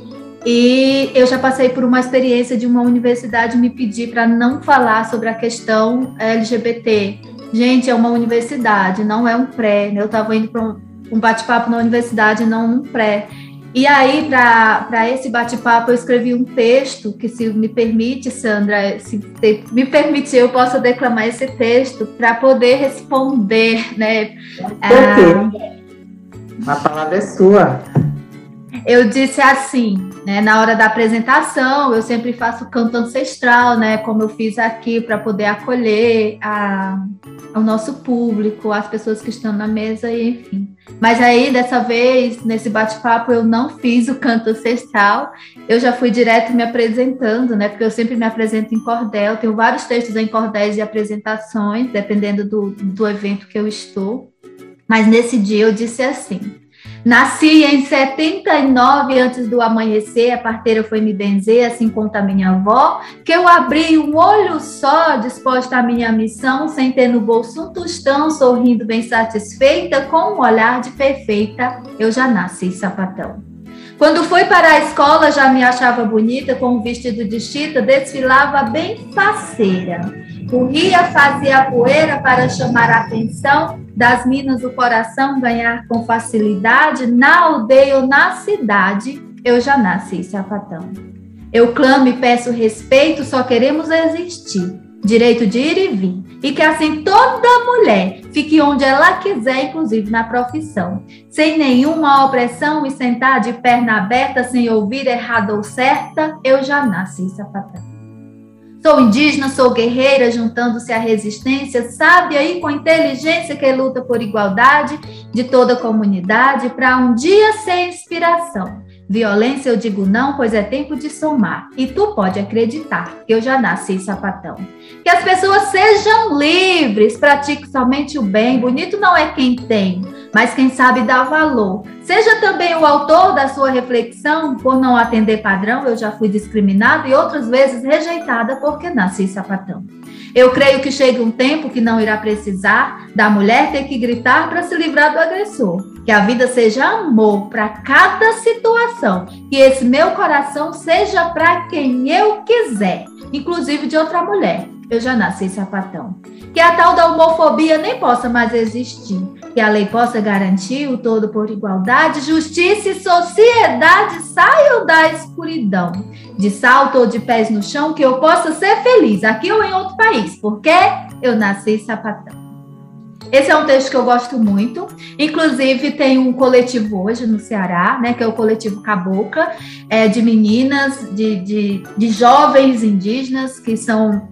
E eu já passei por uma experiência de uma universidade me pedir para não falar sobre a questão LGBT. Gente, é uma universidade, não é um pré. Né? Eu estava indo para um bate-papo na universidade, não um pré. E aí, para esse bate-papo, eu escrevi um texto que, se me permite, Sandra, se me permitir, eu posso declamar esse texto para poder responder, né? Ah, a palavra é sua. Eu disse assim, né, na hora da apresentação, eu sempre faço canto ancestral, né, como eu fiz aqui, para poder acolher a, o nosso público, as pessoas que estão na mesa, e enfim. Mas aí, dessa vez, nesse bate-papo, eu não fiz o canto ancestral, eu já fui direto me apresentando, né, porque eu sempre me apresento em cordel, tenho vários textos em cordéis de apresentações, dependendo do, do evento que eu estou. Mas nesse dia eu disse assim: Nasci em 79 antes do amanhecer, a parteira foi me benzer, assim conta minha avó, que eu abri um olho só, disposta à minha missão, sem ter no bolso um tostão, sorrindo bem satisfeita, com um olhar de perfeita, eu já nasci sapatão. Quando fui para a escola, já me achava bonita, com um vestido de chita, desfilava bem faceira. Corria, fazia poeira para chamar a atenção das minas do coração, ganhar com facilidade. Na aldeia ou na cidade, eu já nasci sapatão. Eu clamo e peço respeito, só queremos existir. Direito de ir e vir, e que assim toda mulher fique onde ela quiser, inclusive na profissão, sem nenhuma opressão e sentar de perna aberta sem ouvir errado ou certa, eu já nasci sapatão. Sou indígena, sou guerreira, juntando-se à resistência, sábia e com inteligência que luta por igualdade de toda a comunidade, para um dia ser inspiração Violência eu digo não, pois é tempo de somar. E tu pode acreditar que eu já nasci sapatão. Que as pessoas sejam livres, pratique somente o bem. Bonito não é quem tem, mas quem sabe dar valor. Seja também o autor da sua reflexão, por não atender padrão, eu já fui discriminada e outras vezes rejeitada porque nasci sapatão. Eu creio que chega um tempo que não irá precisar da mulher ter que gritar para se livrar do agressor. Que a vida seja amor para cada situação. Que esse meu coração seja para quem eu quiser, inclusive de outra mulher. Eu já nasci sapatão. Que a tal da homofobia nem possa mais existir. Que a lei possa garantir o todo por igualdade, justiça e sociedade saiam da escuridão. De salto ou de pés no chão, que eu possa ser feliz aqui ou em outro país, porque eu nasci sapatão. Esse é um texto que eu gosto muito. Inclusive, tem um coletivo hoje no Ceará, né? Que é o coletivo Cabocla, é, de meninas, de, de, de jovens indígenas que são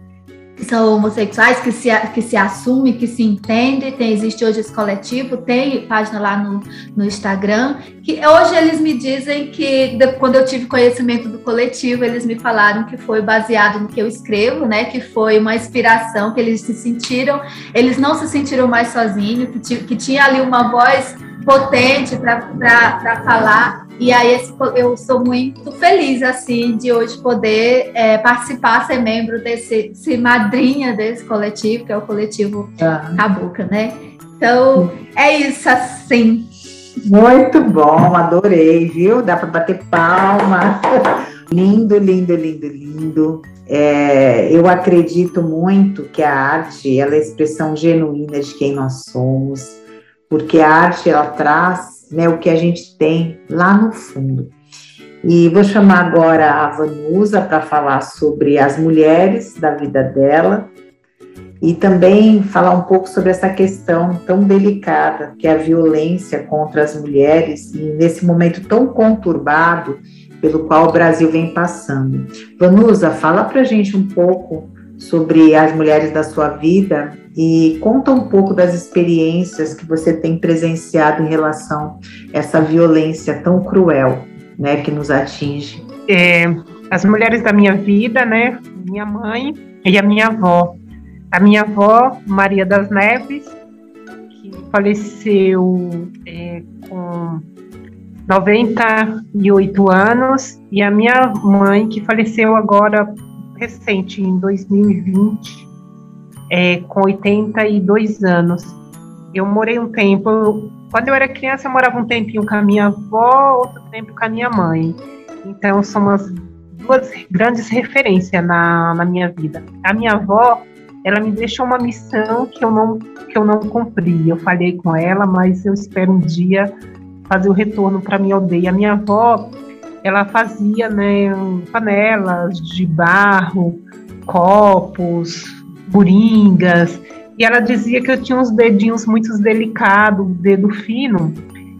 são homossexuais, que se, que se assumem, que se entendem. Tem, existe hoje esse coletivo, tem página lá no, no Instagram. Que hoje eles me dizem que, quando eu tive conhecimento do coletivo, eles me falaram que foi baseado no que eu escrevo, né? Que foi uma inspiração, que eles se sentiram, eles não se sentiram mais sozinhos, que, que tinha ali uma voz potente para falar e aí eu sou muito feliz assim de hoje poder é, participar, ser membro desse, ser madrinha desse coletivo, que é o coletivo ah. Cabuca, né? Então é isso assim. Muito bom, adorei, viu? Dá para bater palma. lindo, lindo, lindo, lindo. É, eu acredito muito que a arte ela é a expressão genuína de quem nós somos, porque a arte ela traz né, o que a gente tem lá no fundo. E vou chamar agora a Vanusa para falar sobre as mulheres da vida dela e também falar um pouco sobre essa questão tão delicada que é a violência contra as mulheres e nesse momento tão conturbado pelo qual o Brasil vem passando. Vanusa, fala para a gente um pouco sobre as mulheres da sua vida e conta um pouco das experiências que você tem presenciado em relação a essa violência tão cruel, né, que nos atinge. É, as mulheres da minha vida, né, minha mãe e a minha avó. A minha avó, Maria das Neves, que faleceu é, com 98 anos, e a minha mãe, que faleceu agora recente, em 2020, é, com 82 anos. Eu morei um tempo, quando eu era criança, eu morava um tempinho com a minha avó, outro tempo com a minha mãe. Então, são umas duas grandes referências na, na minha vida. A minha avó, ela me deixou uma missão que eu não que eu não cumpri. Eu falei com ela, mas eu espero um dia fazer o retorno para minha aldeia. A minha avó, ela fazia né, panelas de barro, copos, buringas, e ela dizia que eu tinha uns dedinhos muito delicados, dedo fino,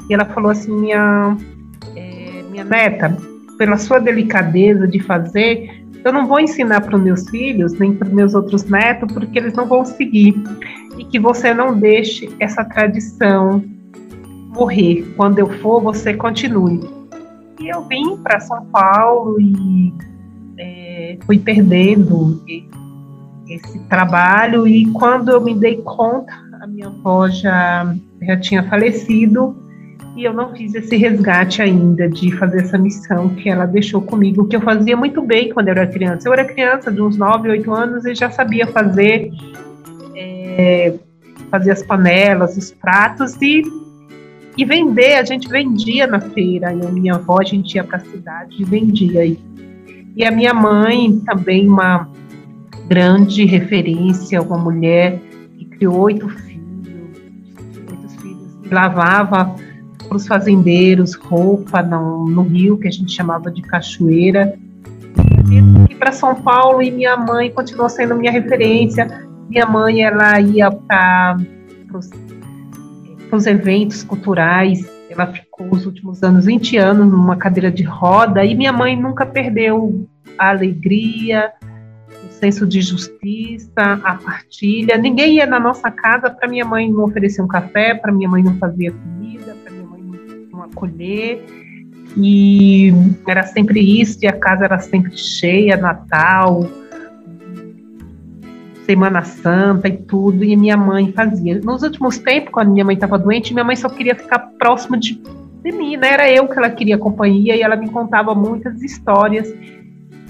e ela falou assim, minha, é, minha neta, pela sua delicadeza de fazer, eu não vou ensinar para os meus filhos, nem para os meus outros netos, porque eles não vão seguir. E que você não deixe essa tradição morrer. Quando eu for, você continue. E eu vim para São Paulo e é, fui perdendo esse trabalho e quando eu me dei conta, a minha avó já, já tinha falecido e eu não fiz esse resgate ainda de fazer essa missão que ela deixou comigo, que eu fazia muito bem quando eu era criança. Eu era criança de uns 9, 8 anos e já sabia fazer é, fazer as panelas, os pratos e e vender, a gente vendia na feira. Eu, minha avó, a gente ia para a cidade e vendia. E, e a minha mãe, também uma grande referência, uma mulher que criou oito filhos, filhos, lavava para os fazendeiros roupa no, no rio, que a gente chamava de cachoeira. E para São Paulo e minha mãe continuou sendo minha referência. Minha mãe, ela ia para os eventos culturais, ela ficou os últimos anos, 20 anos, numa cadeira de roda, e minha mãe nunca perdeu a alegria, senso de justiça, a partilha. Ninguém ia na nossa casa para minha mãe não oferecer um café, para minha mãe não fazer comida, para minha mãe não acolher. E era sempre isso, e a casa era sempre cheia, Natal, Semana Santa e tudo, e minha mãe fazia. Nos últimos tempos, quando minha mãe estava doente, minha mãe só queria ficar próxima de, de mim, né? Era eu que ela queria companhia e ela me contava muitas histórias.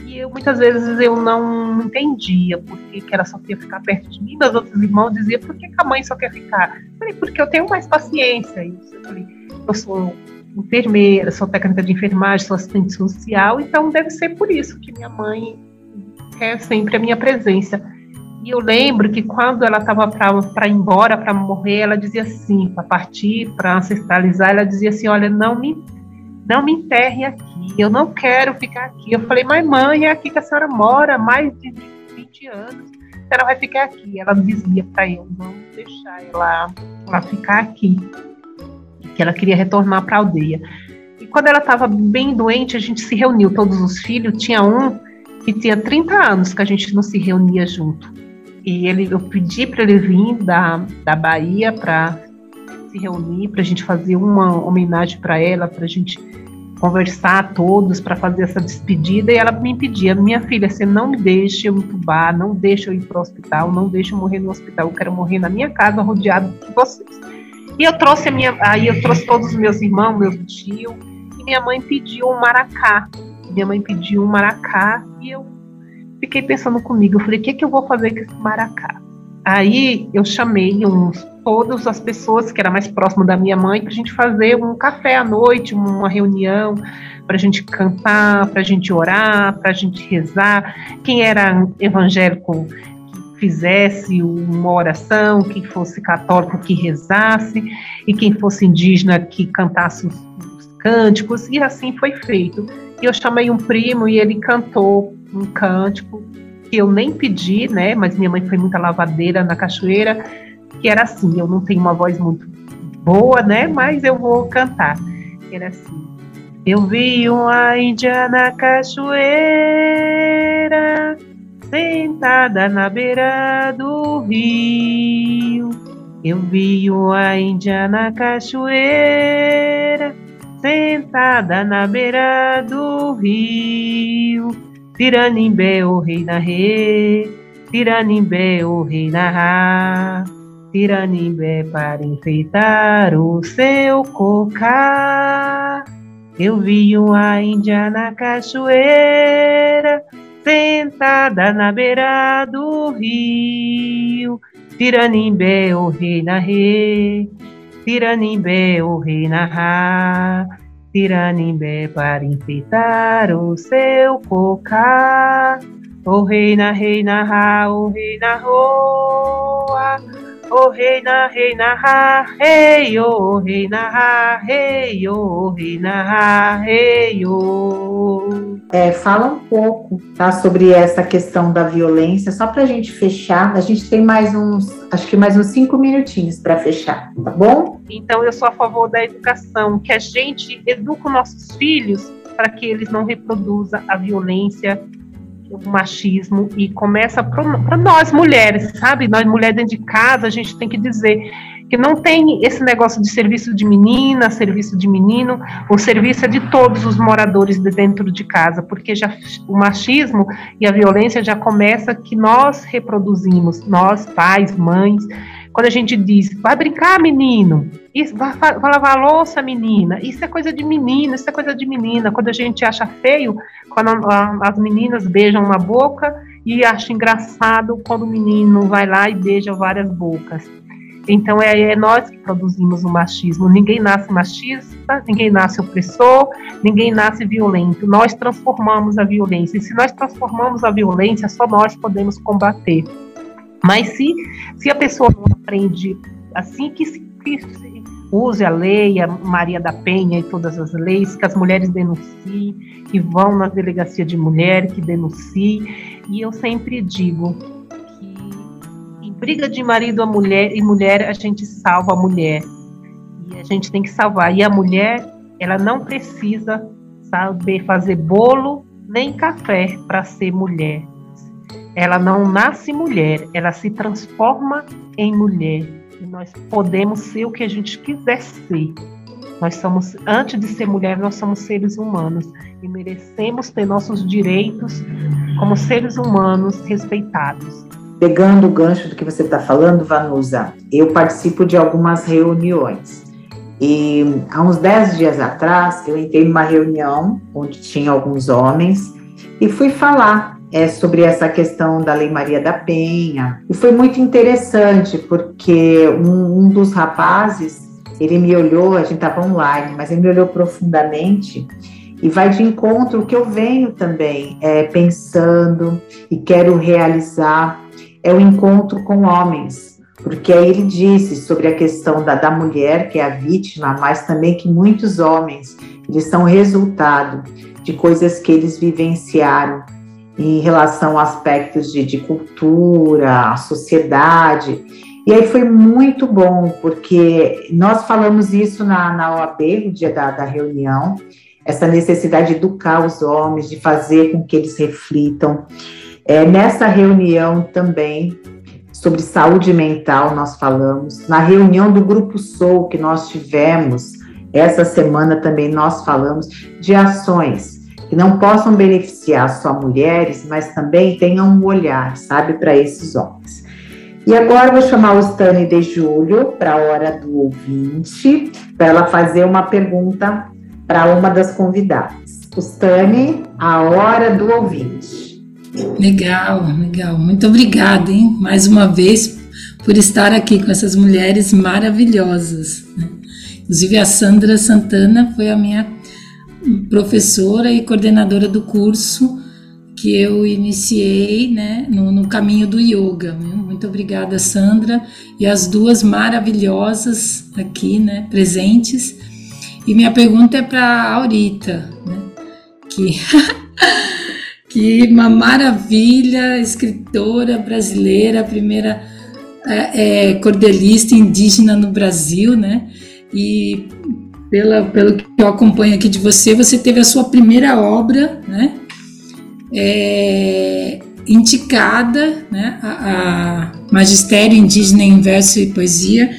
E eu, muitas vezes eu não entendia por que, ela só queria ficar perto de mim. Meus outros irmãos diziam, por que, que a mãe só quer ficar? Eu falei, porque eu tenho mais paciência. Eu falei, eu sou enfermeira, sou técnica de enfermagem, sou assistente social, então deve ser por isso que minha mãe quer sempre a minha presença. E eu lembro que quando ela estava para ir embora, para morrer, ela dizia assim, para partir, para ancestralizar, ela dizia assim, olha, não me, não me enterre aqui, eu não quero ficar aqui. Eu falei, mas mãe, é aqui que a senhora mora, mais de 20 anos, a senhora vai ficar aqui. Ela dizia para eu não deixar ela, ela ficar aqui, que ela queria retornar para a aldeia. E quando ela estava bem doente, a gente se reuniu, todos os filhos, tinha um que tinha 30 anos que a gente não se reunia junto. E ele, eu pedi para ele vir da, da Bahia para se reunir, para a gente fazer uma homenagem para ela, para a gente conversar todos, para fazer essa despedida. E ela me pedia, minha filha, você não me deixe eu entubar, não deixe eu ir para o hospital, não deixe eu morrer no hospital, eu quero morrer na minha casa, rodeado de vocês. E eu trouxe a minha, aí eu trouxe todos os meus irmãos, meus tios, e minha mãe pediu um maracá. Minha mãe pediu um maracá e eu fiquei pensando comigo, eu falei, o que, que eu vou fazer com esse maracá? Aí eu chamei uns, todas as pessoas que eram mais próximas da minha mãe para a gente fazer um café à noite, uma reunião, para a gente cantar, para a gente orar, para a gente rezar. Quem era evangélico fizesse uma oração, quem fosse católico que rezasse, e quem fosse indígena que cantasse os, os cânticos, e assim foi feito. E eu chamei um primo e ele cantou um cântico que eu nem pedi, né? Mas minha mãe foi muita lavadeira na cachoeira, que era assim, eu não tenho uma voz muito boa, né? Mas eu vou cantar. Era assim. Eu vi uma índia na cachoeira, sentada na beira do rio. Eu vi uma índia na cachoeira, sentada na beira do rio. Tiranimbé, o rei na re, Tiranimbé, o rei na ra, Tiranimbé para enfeitar o seu cocá. Eu vi uma índia na cachoeira, sentada na beira do rio. Tiranimbé, o rei na re, Tiranimbé, o rei na ra. Tiranimbé para enfeitar o seu cocá. O reina, reina, ra, o reina, roa. O reina, reina, ra, rei, o reina, ra, rei, o reina, ra, rei, o. É, fala um pouco tá, sobre essa questão da violência, só para a gente fechar. A gente tem mais uns, acho que mais uns cinco minutinhos para fechar, tá bom? Então, eu sou a favor da educação, que a gente educa nossos filhos para que eles não reproduzam a violência, o machismo e começa para nós mulheres, sabe? Nós mulheres dentro de casa, a gente tem que dizer que não tem esse negócio de serviço de menina, serviço de menino, o serviço é de todos os moradores de dentro de casa, porque já o machismo e a violência já começa que nós reproduzimos, nós pais, mães, quando a gente diz, vai brincar, menino, isso, vai, vai lavar a louça, menina, isso é coisa de menina, isso é coisa de menina. Quando a gente acha feio, quando as meninas beijam uma boca e acha engraçado quando o menino vai lá e beija várias bocas. Então é, é, nós que produzimos o machismo. Ninguém nasce machista, ninguém nasce opressor, ninguém nasce violento. Nós transformamos a violência. E se nós transformamos a violência, só nós podemos combater. Mas se, se a pessoa não aprende assim que se que use a lei, a Maria da Penha e todas as leis, que as mulheres denunciem, que vão na delegacia de mulher, que denunciem. E eu sempre digo que em briga de marido a mulher e mulher a gente salva a mulher. E a gente tem que salvar. E a mulher, ela não precisa saber fazer bolo nem café para ser mulher. Ela não nasce mulher, ela se transforma em mulher e nós podemos ser o que a gente quiser ser. Nós somos, antes de ser mulher, nós somos seres humanos e merecemos ter nossos direitos como seres humanos respeitados. Pegando o gancho do que você está falando, Vanusa, eu participo de algumas reuniões. E há uns 10 dias atrás, eu entrei numa reunião onde tinha alguns homens e fui falar é, sobre essa questão da Lei Maria da Penha. E foi muito interessante, porque um, um dos rapazes, ele me olhou, a gente estava online, mas ele me olhou profundamente e vai de encontro o que eu venho também é, pensando e quero realizar, é o encontro com homens. Porque aí ele disse sobre a questão da, da mulher, que é a vítima, mas também que muitos homens, eles são resultado de coisas que eles vivenciaram em relação a aspectos de, de cultura, sociedade. E aí foi muito bom, porque nós falamos isso na, na OAB, no dia da, da reunião, essa necessidade de educar os homens, de fazer com que eles reflitam. É, nessa reunião também, sobre saúde mental, nós falamos. Na reunião do Grupo Sou, que nós tivemos essa semana também, nós falamos de ações que não possam beneficiar só mulheres, mas também tenham um olhar, sabe, para esses homens. E agora vou chamar o Stani de Júlio para a hora do ouvinte, para ela fazer uma pergunta para uma das convidadas. O a hora do ouvinte. Legal, legal. Muito obrigada, hein? Mais uma vez por estar aqui com essas mulheres maravilhosas. Né? Inclusive a Sandra Santana foi a minha professora e coordenadora do curso que eu iniciei né, no, no caminho do yoga. Muito obrigada, Sandra, e as duas maravilhosas aqui né, presentes. E minha pergunta é para Aurita, né, que, que uma maravilha, escritora brasileira, primeira é, é, cordelista indígena no Brasil, né? E pela, pelo que eu acompanho aqui de você, você teve a sua primeira obra, né? É, indicada, né? A, a Magistério Indígena em Verso e Poesia,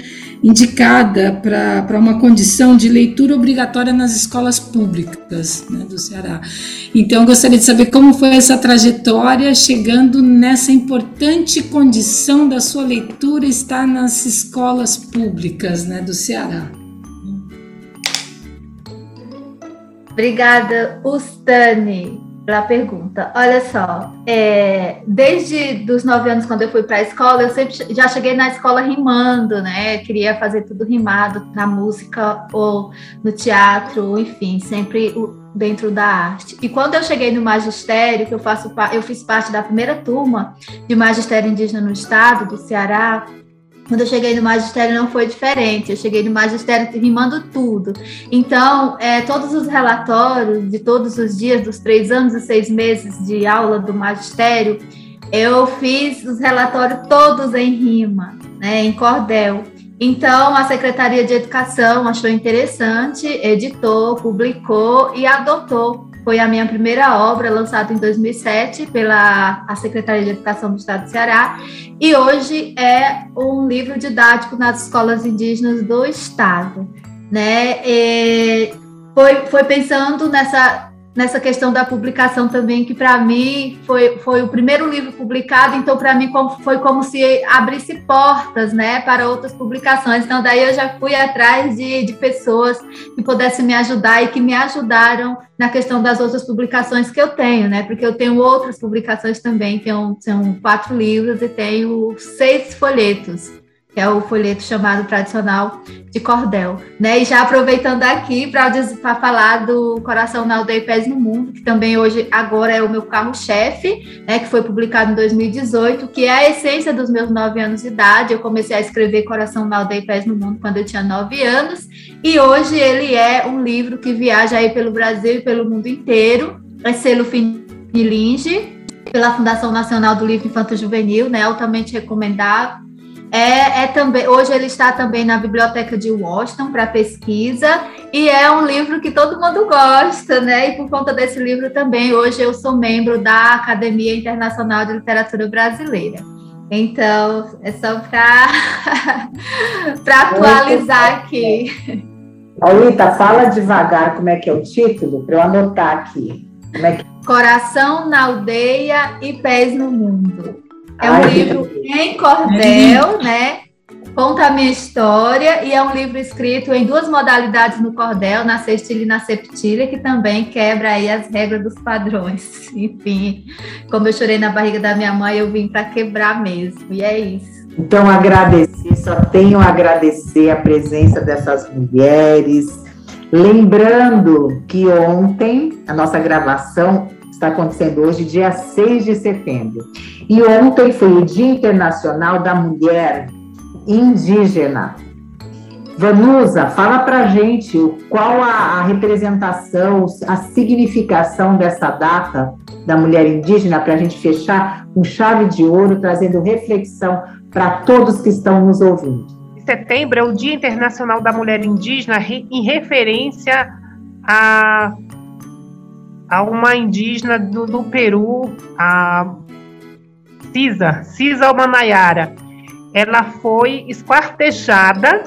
indicada para uma condição de leitura obrigatória nas escolas públicas né, do Ceará. Então, gostaria de saber como foi essa trajetória chegando nessa importante condição da sua leitura estar nas escolas públicas né, do Ceará. Obrigada, Ustani, pela pergunta. Olha só, é, desde dos nove anos, quando eu fui para a escola, eu sempre já cheguei na escola rimando, né? Queria fazer tudo rimado na música ou no teatro, enfim, sempre dentro da arte. E quando eu cheguei no magistério, que eu faço, eu fiz parte da primeira turma de magistério indígena no estado do Ceará, quando eu cheguei no magistério não foi diferente. Eu cheguei no magistério rimando tudo. Então, é, todos os relatórios de todos os dias dos três anos e seis meses de aula do magistério, eu fiz os relatórios todos em rima, né, em cordel. Então, a Secretaria de Educação achou interessante, editou, publicou e adotou foi a minha primeira obra, lançada em 2007 pela a Secretaria de Educação do Estado do Ceará, e hoje é um livro didático nas escolas indígenas do Estado. Né? E foi, foi pensando nessa nessa questão da publicação também, que para mim foi, foi o primeiro livro publicado, então para mim foi como se abrisse portas né, para outras publicações. Então, daí eu já fui atrás de, de pessoas que pudessem me ajudar e que me ajudaram na questão das outras publicações que eu tenho, né? Porque eu tenho outras publicações também, que são quatro livros e tenho seis folhetos que é o folheto chamado tradicional de cordel, né? E já aproveitando aqui para falar do Coração na Aldeia e Pés no Mundo, que também hoje agora é o meu carro-chefe, né? Que foi publicado em 2018, que é a essência dos meus nove anos de idade. Eu comecei a escrever Coração na Aldeia e Pés no Mundo quando eu tinha nove anos, e hoje ele é um livro que viaja aí pelo Brasil e pelo mundo inteiro. É selo Finilinge, pela Fundação Nacional do Livro Infanto Juvenil, né? Altamente recomendado é, é, também hoje ele está também na biblioteca de Washington para pesquisa e é um livro que todo mundo gosta, né? E por conta desse livro também hoje eu sou membro da Academia Internacional de Literatura Brasileira. Então é só para para atualizar aqui. Paulita, fala devagar como é que é o título para eu anotar aqui. É que... Coração na aldeia e pés no mundo. É um Ai, livro em cordel, né? Conta a minha história e é um livro escrito em duas modalidades no cordel, na sextilha e na septilha, que também quebra aí as regras dos padrões. Enfim, como eu chorei na barriga da minha mãe, eu vim para quebrar mesmo. E é isso. Então, agradecer, só tenho a agradecer a presença dessas mulheres. Lembrando que ontem a nossa gravação está acontecendo hoje, dia 6 de setembro. E ontem foi o Dia Internacional da Mulher Indígena. Vanusa, fala para gente qual a, a, representação, a significação dessa data da mulher indígena para a gente fechar com chave de ouro, trazendo reflexão para todos que estão nos ouvindo. Setembro é o Dia Internacional da Mulher Indígena em referência a a uma indígena do, do Peru, a Cisa, Cisa Manayara. Ela foi esquartejada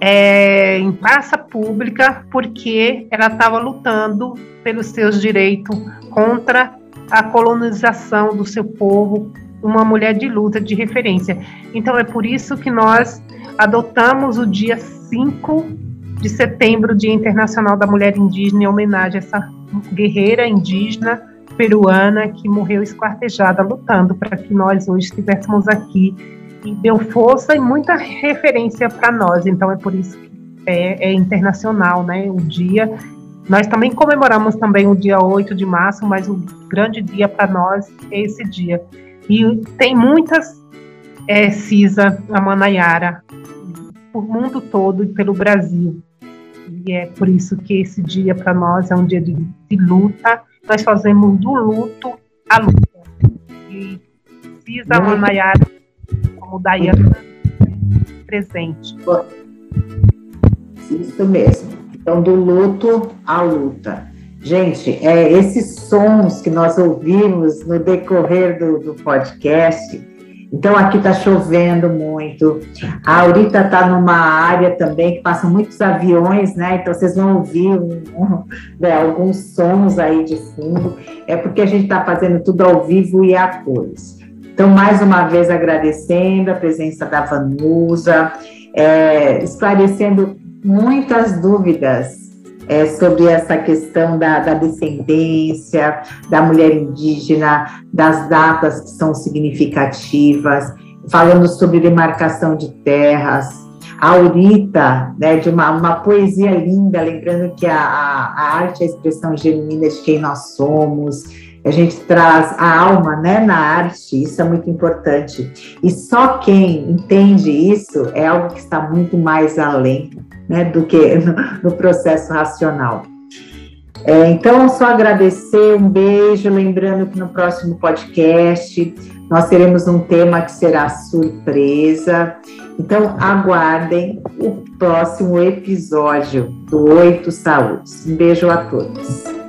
é, em praça pública porque ela estava lutando pelos seus direitos contra a colonização do seu povo, uma mulher de luta de referência. Então é por isso que nós adotamos o dia 5 de setembro, Dia Internacional da Mulher Indígena, em homenagem a essa guerreira indígena peruana que morreu esquartejada lutando para que nós hoje estivéssemos aqui e deu força e muita referência para nós. Então é por isso que é, é, internacional, né? O dia. Nós também comemoramos também o dia 8 de março, mas o grande dia para nós é esse dia. E tem muitas é, CISA, a Manayara, por mundo todo e pelo Brasil. E é por isso que esse dia para nós é um dia de, de, luta. Nós fazemos do luto a luta. E Cisa Manayara, como Dayana, presente. Isso mesmo. Então, do luto à luta. Gente, é, esses sons que nós ouvimos no decorrer do, do podcast, então aqui está chovendo muito. A Aurita está numa área também que passam muitos aviões, né? Então vocês vão ouvir um, um, né, alguns sons aí de fundo. É porque a gente está fazendo tudo ao vivo e a cores. Então, mais uma vez agradecendo a presença da Vanusa, é, esclarecendo muitas dúvidas é, sobre essa questão da, da, descendência, da mulher indígena, das datas que são significativas, falando sobre demarcação de terras. A Aurita, né, de uma, uma poesia linda, lembrando que a, a, a arte é a expressão genuína de quem nós somos, a gente traz a alma né, na arte, isso é muito importante. E só quem entende isso é algo que está muito mais além né, do que no, no processo racional. É, então, só agradecer, um beijo, lembrando que no próximo podcast nós teremos um tema que será surpresa. Então, aguardem o próximo episódio do Oito Saúdes. Um beijo a todos.